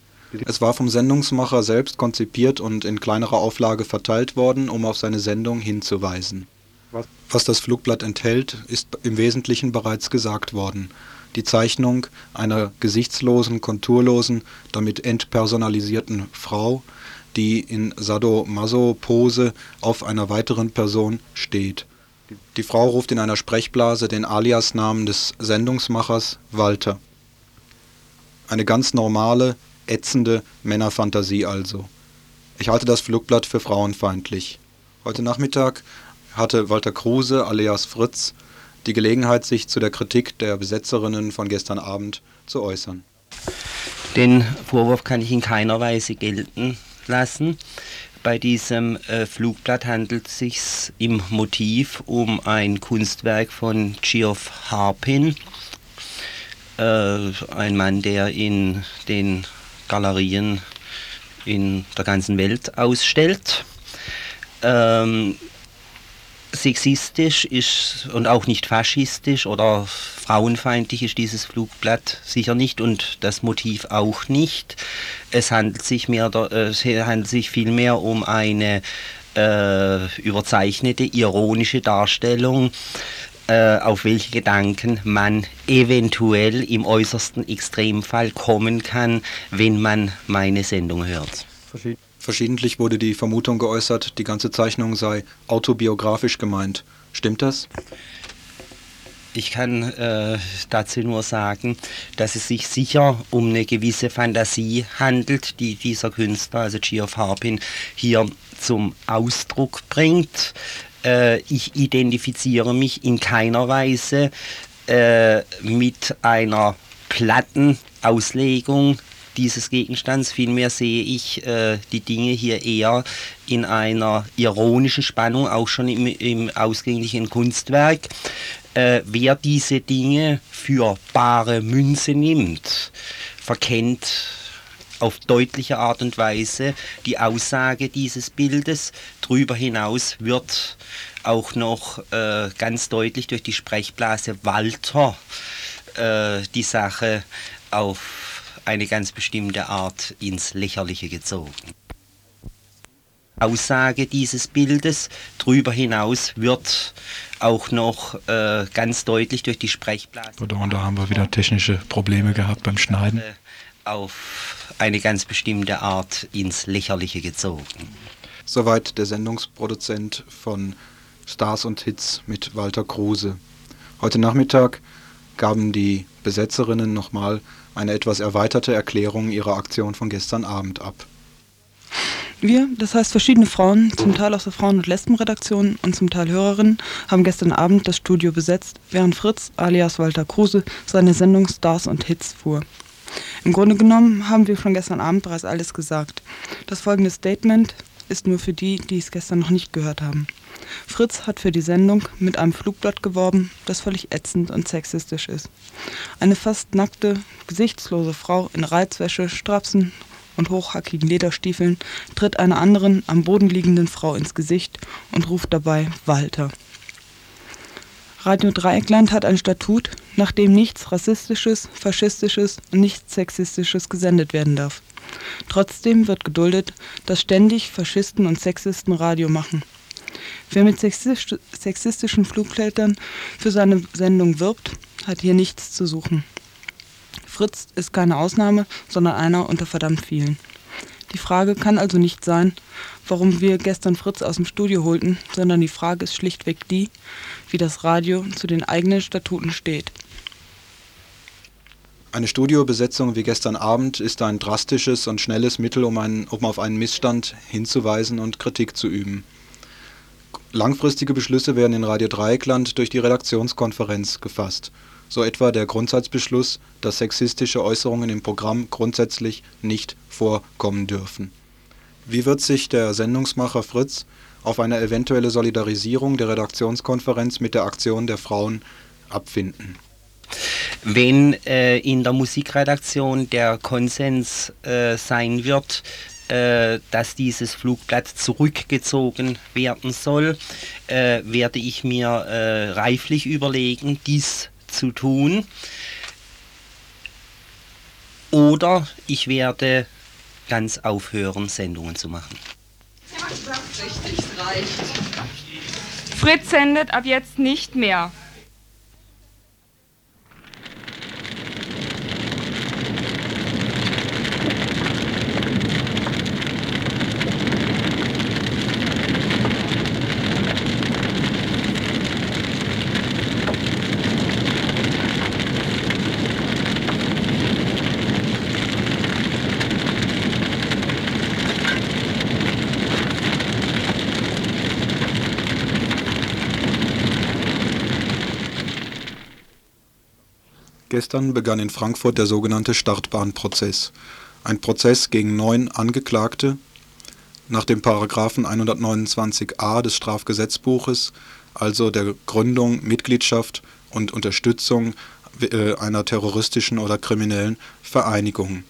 Es war vom Sendungsmacher selbst konzipiert und in kleinerer Auflage verteilt worden, um auf seine Sendung hinzuweisen. Was das Flugblatt enthält, ist im Wesentlichen bereits gesagt worden. Die Zeichnung einer gesichtslosen, konturlosen, damit entpersonalisierten Frau, die in Sadomaso-Pose auf einer weiteren Person steht. Die Frau ruft in einer Sprechblase den Aliasnamen des Sendungsmachers Walter. Eine ganz normale, ätzende Männerfantasie also. Ich halte das Flugblatt für frauenfeindlich. Heute Nachmittag hatte Walter Kruse alias Fritz die Gelegenheit, sich zu der Kritik der Besetzerinnen von gestern Abend zu äußern. Den Vorwurf kann ich in keiner Weise gelten lassen. Bei diesem äh, Flugblatt handelt es sich im Motiv um ein Kunstwerk von Geoff Harpin, äh, ein Mann, der in den Galerien in der ganzen Welt ausstellt. Ähm, sexistisch ist und auch nicht faschistisch oder frauenfeindlich ist dieses Flugblatt sicher nicht und das Motiv auch nicht. Es handelt sich, mehr, äh, es handelt sich vielmehr um eine äh, überzeichnete, ironische Darstellung, äh, auf welche Gedanken man eventuell im äußersten Extremfall kommen kann, wenn man meine Sendung hört. Verschieden. Verschiedentlich wurde die Vermutung geäußert, die ganze Zeichnung sei autobiografisch gemeint. Stimmt das? Ich kann äh, dazu nur sagen, dass es sich sicher um eine gewisse Fantasie handelt, die dieser Künstler, also Geoff Harpin, hier zum Ausdruck bringt. Äh, ich identifiziere mich in keiner Weise äh, mit einer platten Auslegung dieses Gegenstands. Vielmehr sehe ich äh, die Dinge hier eher in einer ironischen Spannung, auch schon im, im ausgänglichen Kunstwerk. Äh, wer diese Dinge für bare Münze nimmt, verkennt auf deutliche Art und Weise die Aussage dieses Bildes. Darüber hinaus wird auch noch äh, ganz deutlich durch die Sprechblase Walter äh, die Sache auf eine ganz bestimmte Art ins Lächerliche gezogen. Aussage dieses Bildes. Darüber hinaus wird auch noch äh, ganz deutlich durch die Sprechblase. Pardon, da haben wir wieder technische Probleme gehabt beim Schneiden. Auf eine ganz bestimmte Art ins Lächerliche gezogen. Soweit der Sendungsproduzent von Stars und Hits mit Walter Kruse. Heute Nachmittag gaben die Besetzerinnen nochmal eine etwas erweiterte Erklärung ihrer Aktion von gestern Abend ab. Wir, das heißt verschiedene Frauen, zum Teil aus der Frauen- und Lesbenredaktion und zum Teil Hörerinnen, haben gestern Abend das Studio besetzt, während Fritz alias Walter Kruse seine Sendung Stars und Hits fuhr. Im Grunde genommen haben wir schon gestern Abend bereits alles gesagt. Das folgende Statement ist nur für die, die es gestern noch nicht gehört haben. Fritz hat für die Sendung mit einem Flugblatt geworben, das völlig ätzend und sexistisch ist. Eine fast nackte, gesichtslose Frau in Reizwäsche, Strapsen und hochhackigen Lederstiefeln tritt einer anderen am Boden liegenden Frau ins Gesicht und ruft dabei Walter. Radio Dreieckland hat ein Statut, nach dem nichts Rassistisches, Faschistisches und nichts Sexistisches gesendet werden darf. Trotzdem wird geduldet, dass ständig Faschisten und Sexisten Radio machen. Wer mit sexistischen Flugblättern für seine Sendung wirbt, hat hier nichts zu suchen. Fritz ist keine Ausnahme, sondern einer unter verdammt vielen. Die Frage kann also nicht sein, warum wir gestern Fritz aus dem Studio holten, sondern die Frage ist schlichtweg die, wie das Radio zu den eigenen Statuten steht. Eine Studiobesetzung wie gestern Abend ist ein drastisches und schnelles Mittel, um, einen, um auf einen Missstand hinzuweisen und Kritik zu üben. Langfristige Beschlüsse werden in Radio Dreieckland durch die Redaktionskonferenz gefasst so etwa der Grundsatzbeschluss, dass sexistische Äußerungen im Programm grundsätzlich nicht vorkommen dürfen. Wie wird sich der Sendungsmacher Fritz auf eine eventuelle Solidarisierung der Redaktionskonferenz mit der Aktion der Frauen abfinden? Wenn äh, in der Musikredaktion der Konsens äh, sein wird, äh, dass dieses Flugblatt zurückgezogen werden soll, äh, werde ich mir äh, reiflich überlegen, dies zu tun. Oder ich werde ganz aufhören, Sendungen zu machen. Fritz sendet ab jetzt nicht mehr. Gestern begann in Frankfurt der sogenannte Startbahnprozess, ein Prozess gegen neun Angeklagte nach dem Paragraphen 129a des Strafgesetzbuches, also der Gründung, Mitgliedschaft und Unterstützung äh, einer terroristischen oder kriminellen Vereinigung.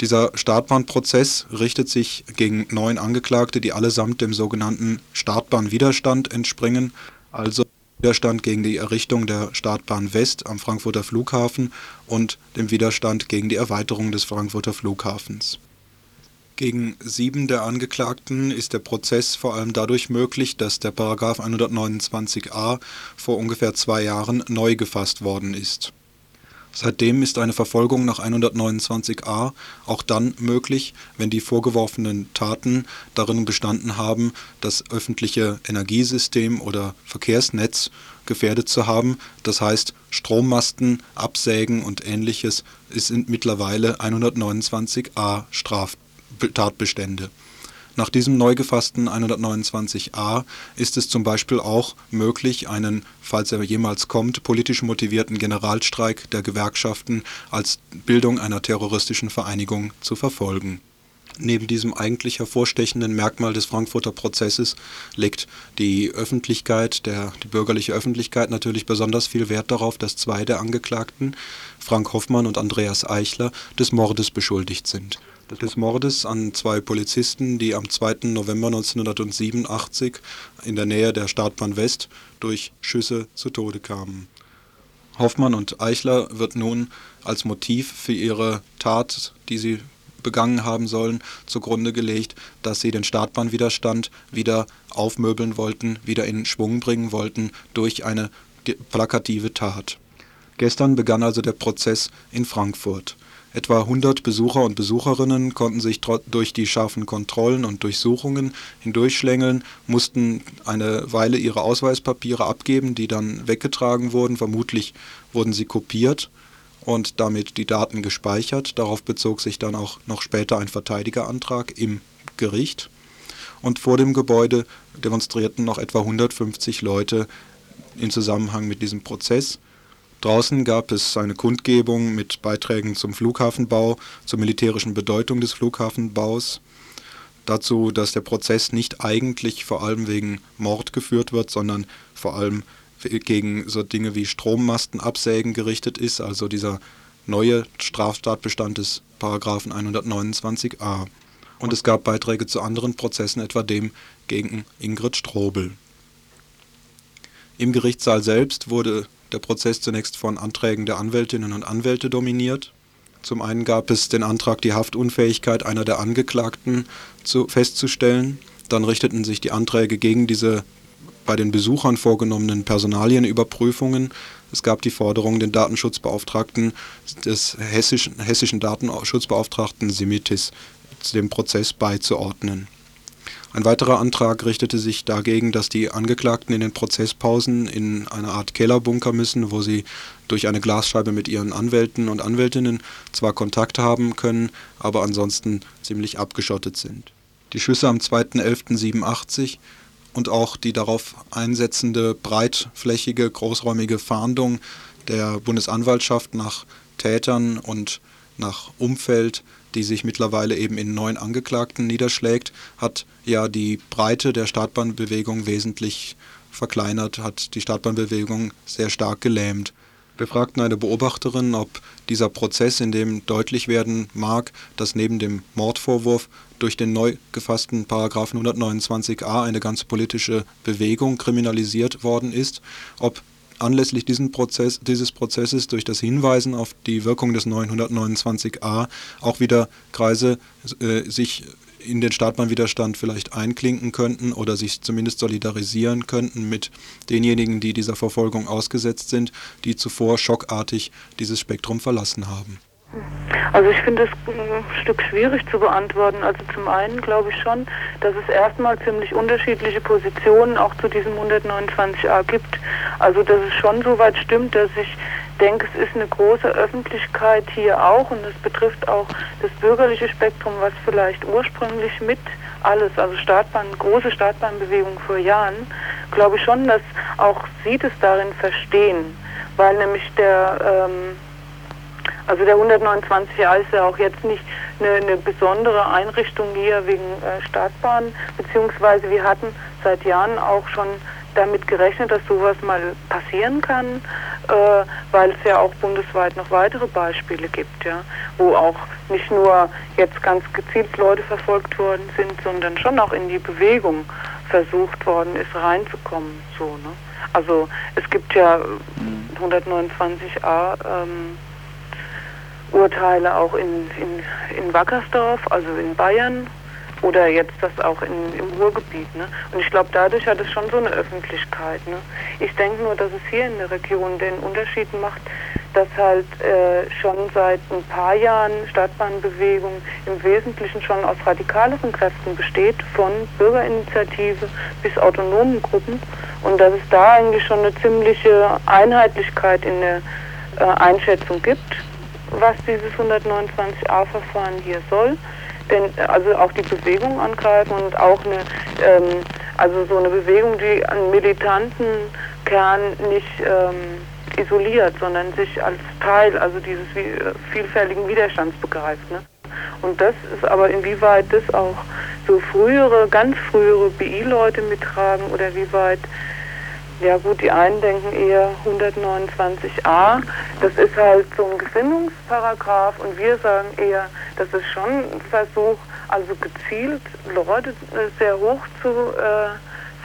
Dieser Startbahnprozess richtet sich gegen neun Angeklagte, die allesamt dem sogenannten Startbahnwiderstand entspringen, also Widerstand gegen die Errichtung der Startbahn West am Frankfurter Flughafen und dem Widerstand gegen die Erweiterung des Frankfurter Flughafens. Gegen sieben der Angeklagten ist der Prozess vor allem dadurch möglich, dass der § 129a vor ungefähr zwei Jahren neu gefasst worden ist Seitdem ist eine Verfolgung nach 129a auch dann möglich, wenn die vorgeworfenen Taten darin bestanden haben, das öffentliche Energiesystem oder Verkehrsnetz gefährdet zu haben, das heißt Strommasten, Absägen und ähnliches sind mittlerweile 129a Straftatbestände nach diesem neu gefassten 129a ist es zum Beispiel auch möglich, einen, falls er jemals kommt, politisch motivierten Generalstreik der Gewerkschaften als Bildung einer terroristischen Vereinigung zu verfolgen. Neben diesem eigentlich hervorstechenden Merkmal des Frankfurter Prozesses legt die Öffentlichkeit, der, die bürgerliche Öffentlichkeit natürlich besonders viel Wert darauf, dass zwei der Angeklagten, Frank Hoffmann und Andreas Eichler, des Mordes beschuldigt sind des Mordes an zwei Polizisten, die am 2. November 1987 in der Nähe der Startbahn West durch Schüsse zu Tode kamen. Hoffmann und Eichler wird nun als Motiv für ihre Tat, die sie begangen haben sollen, zugrunde gelegt, dass sie den Startbahnwiderstand wieder aufmöbeln wollten, wieder in Schwung bringen wollten durch eine plakative Tat. Gestern begann also der Prozess in Frankfurt. Etwa 100 Besucher und Besucherinnen konnten sich durch die scharfen Kontrollen und Durchsuchungen hindurchschlängeln, mussten eine Weile ihre Ausweispapiere abgeben, die dann weggetragen wurden. Vermutlich wurden sie kopiert und damit die Daten gespeichert. Darauf bezog sich dann auch noch später ein Verteidigerantrag im Gericht. Und vor dem Gebäude demonstrierten noch etwa 150 Leute in Zusammenhang mit diesem Prozess. Draußen gab es eine Kundgebung mit Beiträgen zum Flughafenbau, zur militärischen Bedeutung des Flughafenbaus, dazu, dass der Prozess nicht eigentlich vor allem wegen Mord geführt wird, sondern vor allem gegen so Dinge wie Strommastenabsägen gerichtet ist, also dieser neue Straftatbestand des Paragraphen 129a. Und es gab Beiträge zu anderen Prozessen, etwa dem gegen Ingrid Strobel. Im Gerichtssaal selbst wurde der Prozess zunächst von Anträgen der Anwältinnen und Anwälte dominiert. Zum einen gab es den Antrag, die Haftunfähigkeit einer der Angeklagten zu, festzustellen. Dann richteten sich die Anträge gegen diese bei den Besuchern vorgenommenen Personalienüberprüfungen. Es gab die Forderung, den Datenschutzbeauftragten des hessischen, hessischen Datenschutzbeauftragten Simitis dem Prozess beizuordnen. Ein weiterer Antrag richtete sich dagegen, dass die Angeklagten in den Prozesspausen in eine Art Kellerbunker müssen, wo sie durch eine Glasscheibe mit ihren Anwälten und Anwältinnen zwar Kontakt haben können, aber ansonsten ziemlich abgeschottet sind. Die Schüsse am 2.11.87 und auch die darauf einsetzende breitflächige, großräumige Fahndung der Bundesanwaltschaft nach Tätern und nach Umfeld die sich mittlerweile eben in neun Angeklagten niederschlägt, hat ja die Breite der Startbahnbewegung wesentlich verkleinert, hat die Startbahnbewegung sehr stark gelähmt. Wir fragten eine Beobachterin, ob dieser Prozess, in dem deutlich werden mag, dass neben dem Mordvorwurf durch den neu gefassten Paragraphen 129a eine ganze politische Bewegung kriminalisiert worden ist, ob anlässlich Prozess, dieses Prozesses durch das Hinweisen auf die Wirkung des 929a auch wieder Kreise äh, sich in den Startbahnwiderstand vielleicht einklinken könnten oder sich zumindest solidarisieren könnten mit denjenigen, die dieser Verfolgung ausgesetzt sind, die zuvor schockartig dieses Spektrum verlassen haben. Also ich finde es ein Stück schwierig zu beantworten. Also zum einen glaube ich schon, dass es erstmal ziemlich unterschiedliche Positionen auch zu diesem 129a gibt. Also dass es schon so weit stimmt, dass ich denke, es ist eine große Öffentlichkeit hier auch und es betrifft auch das bürgerliche Spektrum, was vielleicht ursprünglich mit alles, also Startbahn, große Startbahnbewegung vor Jahren, glaube ich schon, dass auch Sie das darin verstehen, weil nämlich der ähm, also der 129a ist ja auch jetzt nicht eine, eine besondere Einrichtung hier wegen äh, Startbahn, beziehungsweise wir hatten seit Jahren auch schon damit gerechnet, dass sowas mal passieren kann, äh, weil es ja auch bundesweit noch weitere Beispiele gibt, ja, wo auch nicht nur jetzt ganz gezielt Leute verfolgt worden sind, sondern schon auch in die Bewegung versucht worden ist, reinzukommen. So, ne? Also es gibt ja 129a ähm, Urteile auch in, in, in Wackersdorf, also in Bayern oder jetzt das auch in, im Ruhrgebiet. Ne? Und ich glaube, dadurch hat es schon so eine Öffentlichkeit. Ne? Ich denke nur, dass es hier in der Region den Unterschied macht, dass halt äh, schon seit ein paar Jahren Stadtbahnbewegung im Wesentlichen schon aus radikaleren Kräften besteht, von Bürgerinitiative bis autonomen Gruppen und dass es da eigentlich schon eine ziemliche Einheitlichkeit in der äh, Einschätzung gibt was dieses 129a-Verfahren hier soll. Denn also auch die Bewegung angreifen und auch eine, ähm, also so eine Bewegung, die einen militanten Kern nicht ähm, isoliert, sondern sich als Teil also dieses äh, vielfältigen Widerstands begreift. Ne? Und das ist aber inwieweit das auch so frühere, ganz frühere BI-Leute mittragen oder wie weit ja gut, die einen denken eher 129a. Das ist halt so ein Gesinnungsparagraph und wir sagen eher, das ist schon ein Versuch, also gezielt Leute äh, sehr hoch zu äh,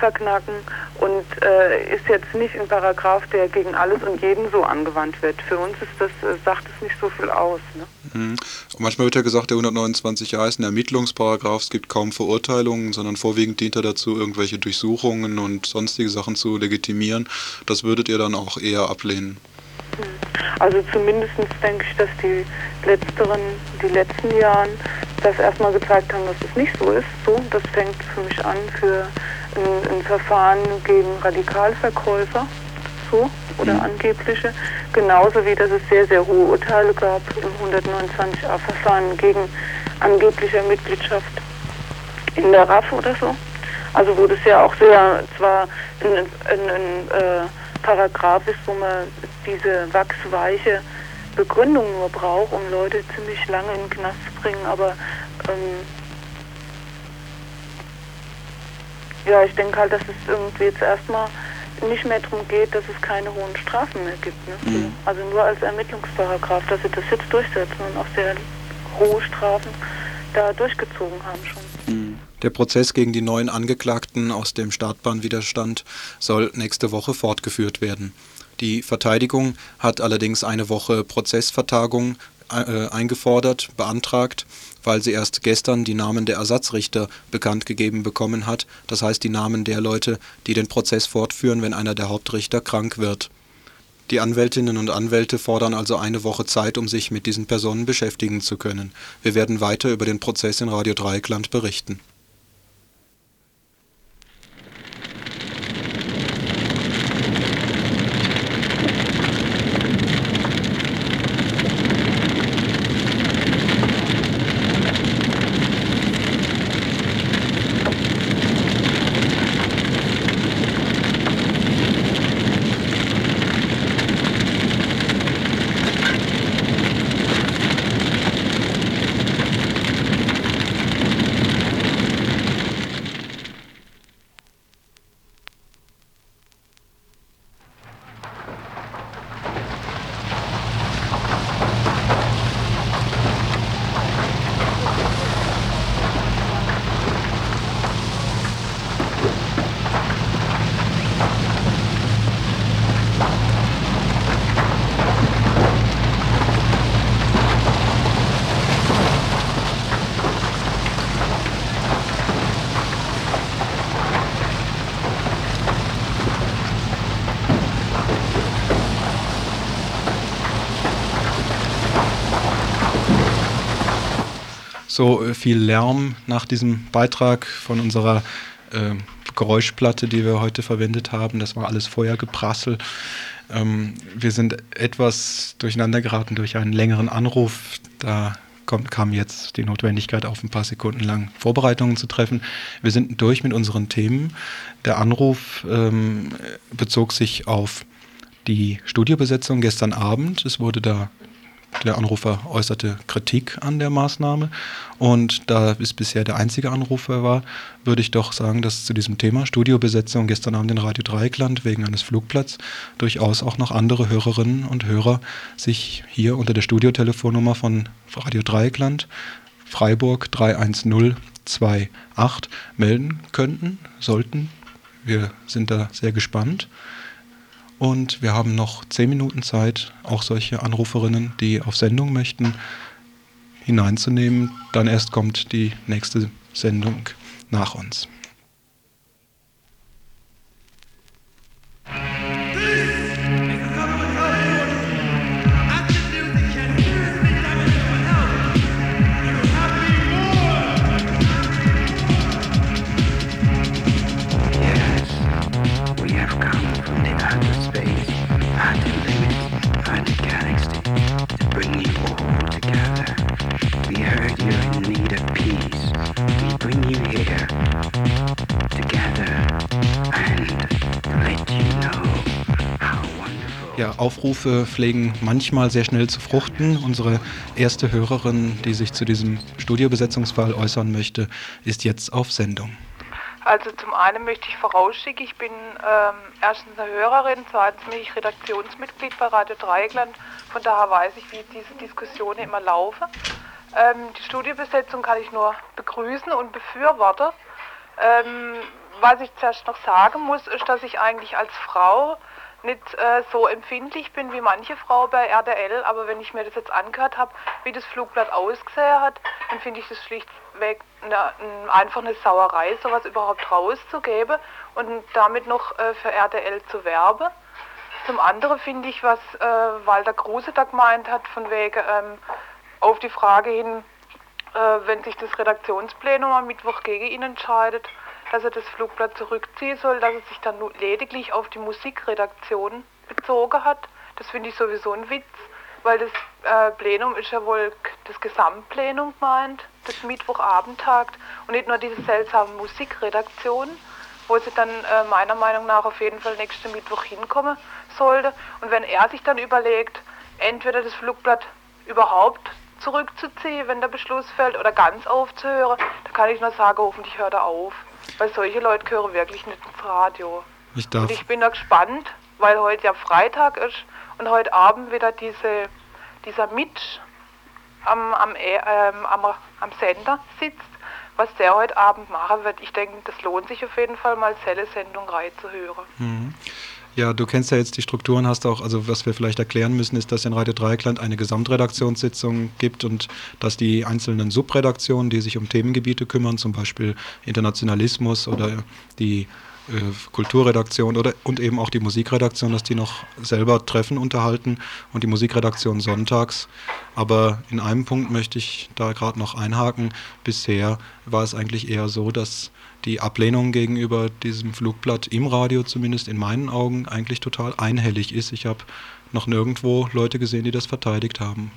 verknacken und äh, ist jetzt nicht ein Paragraph, der gegen alles und jeden so angewandt wird. Für uns ist das, äh, sagt es nicht so viel aus. Ne? Mhm. manchmal wird ja gesagt, der 129a ist ein Ermittlungsparagraph, es gibt kaum Verurteilungen, sondern vorwiegend dient er dazu, irgendwelche Durchsuchungen und sonstige Sachen zu legitimieren. Das würdet ihr dann auch eher ablehnen? Mhm. Also zumindest denke ich, dass die letzteren, die letzten Jahren das erstmal gezeigt haben, dass es nicht so ist. So, das fängt für mich an für ein, ein Verfahren gegen Radikalverkäufer. So, oder angebliche, genauso wie dass es sehr, sehr hohe Urteile gab im 129a-Verfahren gegen angebliche Mitgliedschaft in der RAF oder so. Also wo das ja auch sehr zwar ein, ein, ein äh, Paragraph ist, wo man diese wachsweiche Begründung nur braucht, um Leute ziemlich lange in den Knast zu bringen, aber ähm, ja, ich denke halt, dass es irgendwie jetzt erstmal nicht mehr darum geht, dass es keine hohen Strafen mehr gibt. Ne? Mhm. Also nur als Ermittlungsparagraf, dass sie das jetzt durchsetzen und auch sehr hohe Strafen da durchgezogen haben schon. Mhm. Der Prozess gegen die neuen Angeklagten aus dem Startbahnwiderstand soll nächste Woche fortgeführt werden. Die Verteidigung hat allerdings eine Woche Prozessvertagung eingefordert, beantragt, weil sie erst gestern die Namen der Ersatzrichter bekannt gegeben bekommen hat, das heißt die Namen der Leute, die den Prozess fortführen, wenn einer der Hauptrichter krank wird. Die Anwältinnen und Anwälte fordern also eine Woche Zeit, um sich mit diesen Personen beschäftigen zu können. Wir werden weiter über den Prozess in Radio Dreieckland berichten. so äh, viel Lärm nach diesem Beitrag von unserer äh, Geräuschplatte, die wir heute verwendet haben. Das war alles Feuergeprassel. Ähm, wir sind etwas durcheinander geraten durch einen längeren Anruf. Da kommt, kam jetzt die Notwendigkeit auf, ein paar Sekunden lang Vorbereitungen zu treffen. Wir sind durch mit unseren Themen. Der Anruf ähm, bezog sich auf die Studiobesetzung gestern Abend. Es wurde da der Anrufer äußerte Kritik an der Maßnahme. Und da es bisher der einzige Anrufer war, würde ich doch sagen, dass zu diesem Thema Studiobesetzung gestern Abend in Radio Dreieckland wegen eines Flugplatz durchaus auch noch andere Hörerinnen und Hörer sich hier unter der Studiotelefonnummer von Radio Dreieckland Freiburg 31028 melden könnten, sollten. Wir sind da sehr gespannt. Und wir haben noch zehn Minuten Zeit, auch solche Anruferinnen, die auf Sendung möchten, hineinzunehmen. Dann erst kommt die nächste Sendung nach uns. Ja, Aufrufe pflegen manchmal sehr schnell zu fruchten. Unsere erste Hörerin, die sich zu diesem Studiobesetzungsfall äußern möchte, ist jetzt auf Sendung. Also zum einen möchte ich vorausschicken, ich bin ähm, erstens eine Hörerin, zweitens bin ich Redaktionsmitglied bei Radio Dreieckland, von daher weiß ich, wie diese Diskussionen immer laufen. Ähm, die Studiobesetzung kann ich nur begrüßen und befürworten. Ähm, was ich zuerst noch sagen muss, ist, dass ich eigentlich als Frau nicht äh, so empfindlich bin wie manche Frau bei RDL, aber wenn ich mir das jetzt angehört habe, wie das Flugblatt ausgesehen hat, dann finde ich das schlichtweg eine, einfach eine Sauerei, sowas überhaupt rauszugeben und damit noch äh, für RDL zu werben. Zum anderen finde ich, was äh, Walter Kruse da gemeint hat, von wegen ähm, auf die Frage hin, äh, wenn sich das Redaktionsplenum am Mittwoch gegen ihn entscheidet, dass er das Flugblatt zurückziehen soll, dass er sich dann lediglich auf die Musikredaktion bezogen hat. Das finde ich sowieso ein Witz, weil das äh, Plenum ist ja wohl das Gesamtplenum gemeint, das Mittwochabend tagt und nicht nur diese seltsame Musikredaktion, wo sie dann äh, meiner Meinung nach auf jeden Fall nächsten Mittwoch hinkommen sollte. Und wenn er sich dann überlegt, entweder das Flugblatt überhaupt zurückzuziehen, wenn der Beschluss fällt, oder ganz aufzuhören, da kann ich nur sagen, hoffentlich hört er auf. Weil solche Leute gehören wirklich nicht ins Radio. Ich darf. Und ich bin da gespannt, weil heute ja Freitag ist und heute Abend wieder diese, dieser Mitch am, am, äh, am, am Sender sitzt, was der heute Abend machen wird. Ich denke, das lohnt sich auf jeden Fall mal, Selle Sendung reinzuhören. Mhm. Ja, du kennst ja jetzt die Strukturen, hast auch, also was wir vielleicht erklären müssen, ist, dass in Radio Dreieckland eine Gesamtredaktionssitzung gibt und dass die einzelnen Subredaktionen, die sich um Themengebiete kümmern, zum Beispiel Internationalismus oder die äh, Kulturredaktion oder und eben auch die Musikredaktion, dass die noch selber Treffen unterhalten und die Musikredaktion sonntags. Aber in einem Punkt möchte ich da gerade noch einhaken. Bisher war es eigentlich eher so, dass die Ablehnung gegenüber diesem Flugblatt im Radio zumindest in meinen Augen eigentlich total einhellig ist. Ich habe noch nirgendwo Leute gesehen, die das verteidigt haben.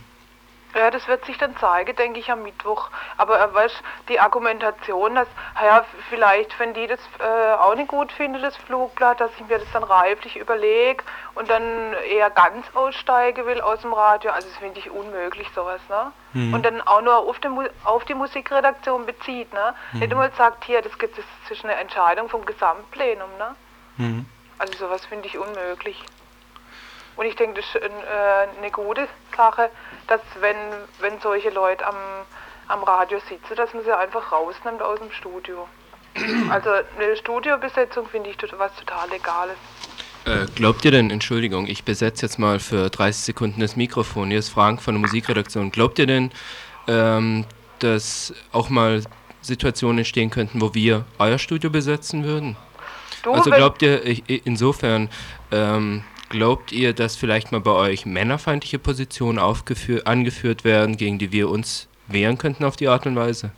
Ja, das wird sich dann zeigen, denke ich, am Mittwoch. Aber äh, weißt, die Argumentation, dass, ja, vielleicht, wenn die das äh, auch nicht gut finden, das Flugblatt, dass ich mir das dann reiflich überlege und dann eher ganz aussteigen will aus dem Radio, also das finde ich unmöglich, sowas, ne? Mhm. Und dann auch nur auf die, auf die Musikredaktion bezieht, ne? Mhm. Nicht einmal sagt, hier, das gibt es zwischen eine Entscheidung vom Gesamtplenum, ne? Mhm. Also sowas finde ich unmöglich. Und ich denke, das ist äh, eine gute Sache, dass wenn, wenn solche Leute am, am Radio sitzen, dass man sie einfach rausnimmt aus dem Studio. Also eine Studiobesetzung finde ich was total Legales. Äh, glaubt ihr denn, Entschuldigung, ich besetze jetzt mal für 30 Sekunden das Mikrofon, hier ist Frank von der Musikredaktion, glaubt ihr denn, ähm, dass auch mal Situationen entstehen könnten, wo wir euer Studio besetzen würden? Du, also glaubt ihr insofern, ähm, Glaubt ihr, dass vielleicht mal bei euch männerfeindliche Positionen angeführt werden, gegen die wir uns wehren könnten auf die Art und Weise?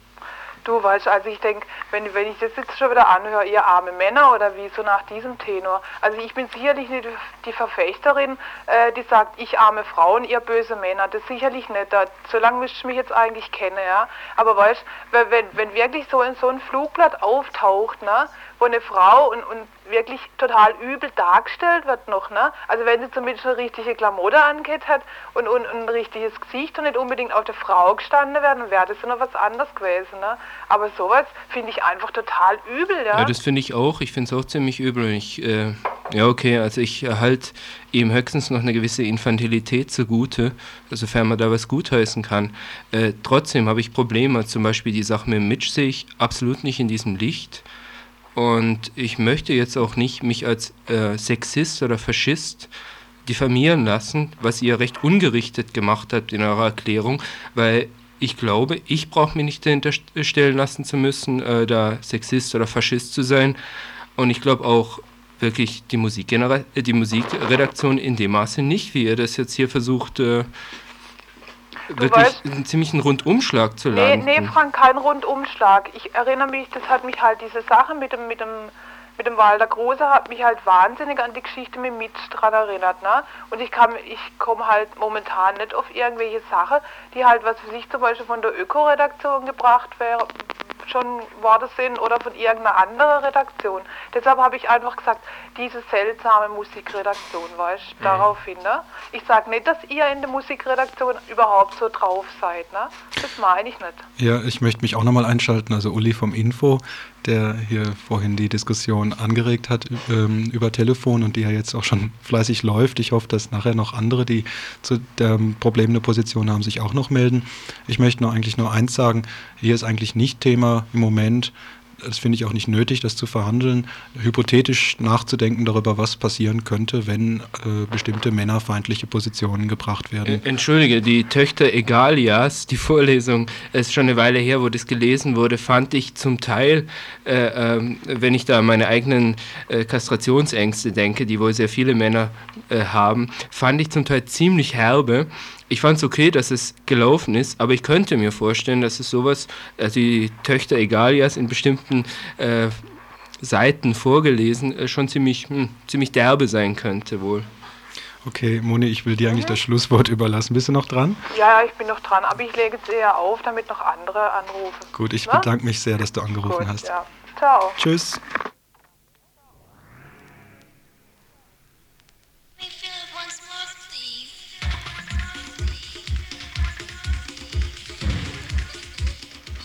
Du weißt, also ich denke, wenn, wenn ich das jetzt schon wieder anhöre, ihr arme Männer oder wie, so nach diesem Tenor. Also ich bin sicherlich nicht die Verfechterin, äh, die sagt, ich arme Frauen, ihr böse Männer. Das sicherlich nicht. Da, so lange müsste ich mich jetzt eigentlich kennen, ja. Aber weißt, wenn, wenn wirklich so, in so ein Flugblatt auftaucht, ne, wo eine Frau und, und wirklich total übel dargestellt wird noch, ne? Also wenn sie zumindest eine richtige Klamotte angeht hat und, und, ein richtiges Gesicht und nicht unbedingt auf der Frau gestanden werden, wäre das ja noch was anderes gewesen, ne? Aber sowas finde ich einfach total übel, ja? Ja, das finde ich auch. Ich finde es auch ziemlich übel. Ich, äh, ja, okay, also ich erhalte ihm höchstens noch eine gewisse Infantilität zugute, sofern man da was gutheißen kann. Äh, trotzdem habe ich Probleme, zum Beispiel die Sache mit Mitch sehe ich absolut nicht in diesem Licht. Und ich möchte jetzt auch nicht mich als äh, Sexist oder Faschist diffamieren lassen, was ihr recht ungerichtet gemacht habt in eurer Erklärung, weil ich glaube, ich brauche mir nicht dahinter stellen lassen zu müssen, äh, da Sexist oder Faschist zu sein. Und ich glaube auch wirklich die, Musikgenera die Musikredaktion in dem Maße nicht, wie ihr das jetzt hier versucht, äh, wirklich weißt, einen ziemlichen Rundumschlag zu landen. Nee, nee, Frank, kein Rundumschlag. Ich erinnere mich, das hat mich halt diese Sache mit dem, mit dem, mit dem Walter Große hat mich halt wahnsinnig an die Geschichte mit Mitch dran erinnert, ne? Und ich kann, ich komme halt momentan nicht auf irgendwelche Sachen, die halt, was für sich zum Beispiel von der Öko-Redaktion gebracht wäre, schon Worte sind oder von irgendeiner anderen Redaktion. Deshalb habe ich einfach gesagt, diese seltsame Musikredaktion, weißt du, mhm. daraufhin. Ne? Ich sage nicht, dass ihr in der Musikredaktion überhaupt so drauf seid. Ne? Das meine ich nicht. Ja, ich möchte mich auch nochmal einschalten. Also Uli vom Info, der hier vorhin die Diskussion angeregt hat ähm, über Telefon und die ja jetzt auch schon fleißig läuft. Ich hoffe, dass nachher noch andere, die zu der Problem eine Position haben, sich auch noch melden. Ich möchte nur eigentlich nur eins sagen, hier ist eigentlich nicht Thema im Moment das finde ich auch nicht nötig, das zu verhandeln, hypothetisch nachzudenken darüber, was passieren könnte, wenn äh, bestimmte männerfeindliche Positionen gebracht werden. Äh, entschuldige, die Töchter Egalias, die Vorlesung, ist schon eine Weile her, wo das gelesen wurde, fand ich zum Teil, äh, äh, wenn ich da an meine eigenen äh, Kastrationsängste denke, die wohl sehr viele Männer äh, haben, fand ich zum Teil ziemlich herbe ich fand es okay, dass es gelaufen ist, aber ich könnte mir vorstellen, dass es sowas, also die Töchter Egalias in bestimmten äh, Seiten vorgelesen, äh, schon ziemlich, hm, ziemlich derbe sein könnte wohl. Okay, Moni, ich will dir eigentlich das Schlusswort überlassen. Bist du noch dran? Ja, ja, ich bin noch dran, aber ich lege jetzt eher auf, damit noch andere anrufen. Gut, ich Na? bedanke mich sehr, dass du angerufen Gut, hast. ja. Ciao. Tschüss.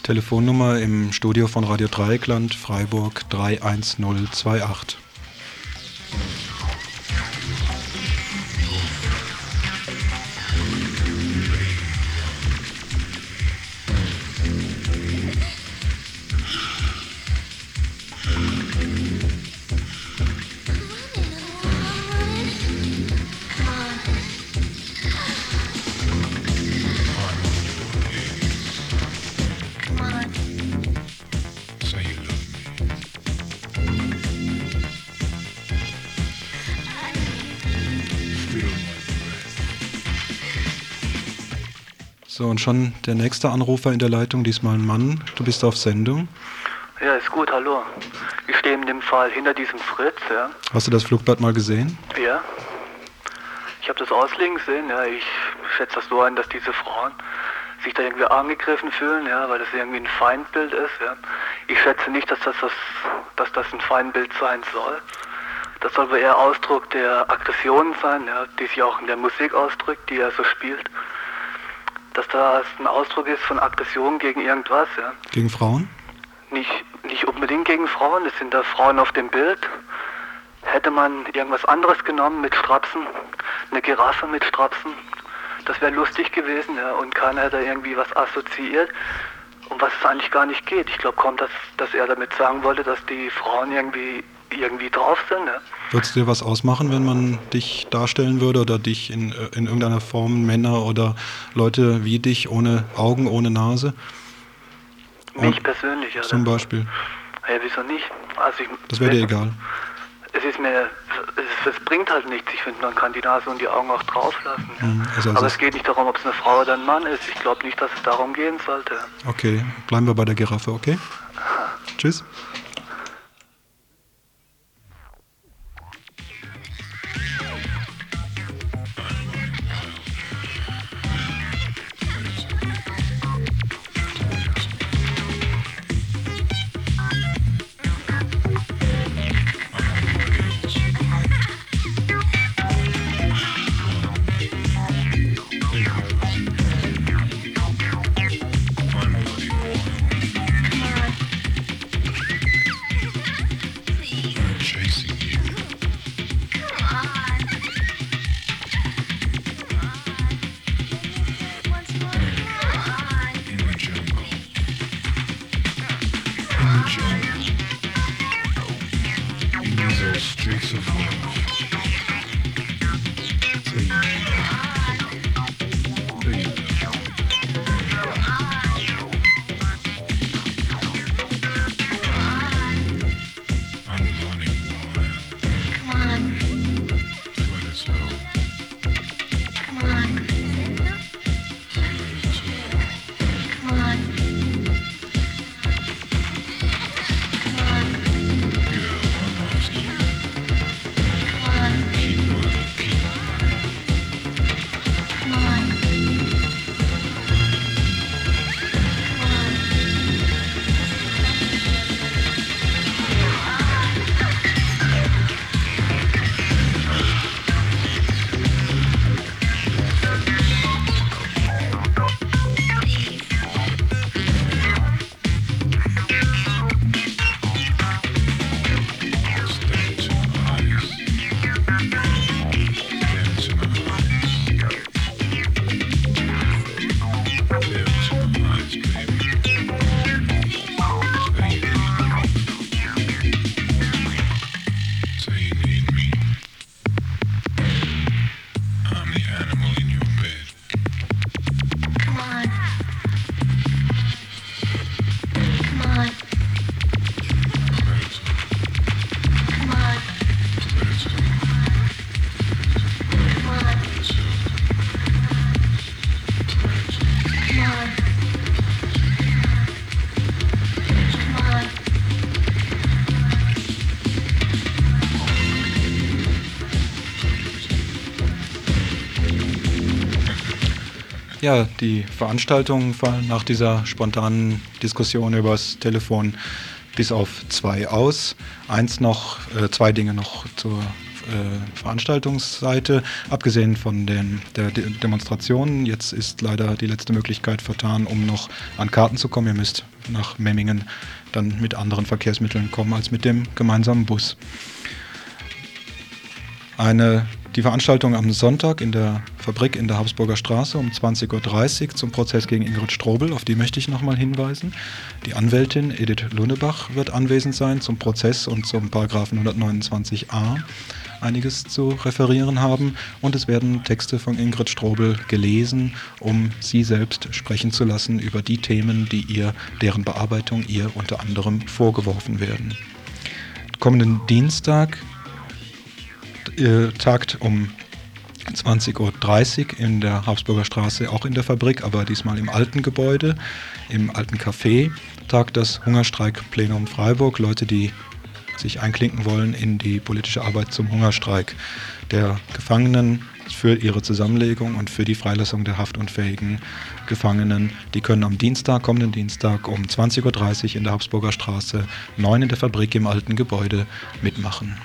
Telefonnummer im Studio von Radio Dreieckland, Freiburg 31028. schon der nächste Anrufer in der Leitung, diesmal ein Mann. Du bist auf Sendung. Ja, ist gut, hallo. Ich stehe in dem Fall hinter diesem Fritz, ja. Hast du das Flugblatt mal gesehen? Ja. Ich habe das auslegen gesehen, ja. Ich schätze das so ein, dass diese Frauen sich da irgendwie angegriffen fühlen, ja, weil das irgendwie ein Feindbild ist, ja. Ich schätze nicht, dass das, das, dass das ein Feindbild sein soll. Das soll wohl eher Ausdruck der Aggression sein, ja, die sich auch in der Musik ausdrückt, die er so spielt. Dass das ein Ausdruck ist von Aggression gegen irgendwas, ja. Gegen Frauen? Nicht, nicht unbedingt gegen Frauen, es sind da Frauen auf dem Bild. Hätte man irgendwas anderes genommen mit Strapsen, eine Giraffe mit Strapsen, das wäre lustig gewesen, ja, und keiner hätte irgendwie was assoziiert, um was es eigentlich gar nicht geht. Ich glaube kaum, dass, dass er damit sagen wollte, dass die Frauen irgendwie, irgendwie drauf sind, ja. Würde es dir was ausmachen, wenn man dich darstellen würde oder dich in, äh, in irgendeiner Form Männer oder Leute wie dich ohne Augen, ohne Nase? Mich persönlich, ja. Zum Beispiel. Ja, wieso nicht? Also ich, Das wäre dir egal. Es ist mir, es, es bringt halt nichts. Ich finde, man kann die Nase und die Augen auch drauf lassen. Ja. Mhm, also Aber also es geht nicht darum, ob es eine Frau oder ein Mann ist. Ich glaube nicht, dass es darum gehen sollte. Okay, bleiben wir bei der Giraffe, okay? Tschüss. Ja, die Veranstaltungen fallen nach dieser spontanen Diskussion übers Telefon bis auf zwei aus. Eins noch, äh, zwei Dinge noch zur äh, Veranstaltungsseite. Abgesehen von den, der De Demonstration, jetzt ist leider die letzte Möglichkeit vertan, um noch an Karten zu kommen. Ihr müsst nach Memmingen dann mit anderen Verkehrsmitteln kommen als mit dem gemeinsamen Bus. Eine die Veranstaltung am Sonntag in der Fabrik in der Habsburger Straße um 20.30 Uhr zum Prozess gegen Ingrid Strobel, auf die möchte ich nochmal hinweisen. Die Anwältin Edith Lunebach wird anwesend sein zum Prozess und zum Paragraphen 129a einiges zu referieren haben und es werden Texte von Ingrid Strobel gelesen, um sie selbst sprechen zu lassen über die Themen, die ihr, deren Bearbeitung ihr unter anderem vorgeworfen werden. Kommenden Dienstag äh, tagt um 20.30 Uhr in der Habsburger Straße, auch in der Fabrik, aber diesmal im alten Gebäude, im alten Café, tagt das Hungerstreikplenum Freiburg. Leute, die sich einklinken wollen in die politische Arbeit zum Hungerstreik der Gefangenen für ihre Zusammenlegung und für die Freilassung der haftunfähigen Gefangenen. Die können am Dienstag, kommenden Dienstag um 20.30 Uhr in der Habsburger Straße 9 in der Fabrik im alten Gebäude mitmachen.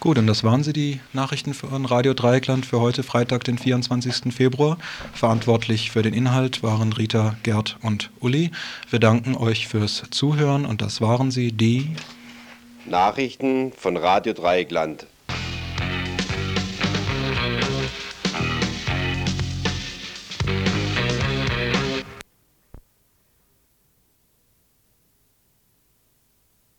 Gut, und das waren sie, die Nachrichten von Radio Dreieckland für heute, Freitag, den 24. Februar. Verantwortlich für den Inhalt waren Rita, Gerd und Uli. Wir danken euch fürs Zuhören und das waren sie, die Nachrichten von Radio Dreieckland.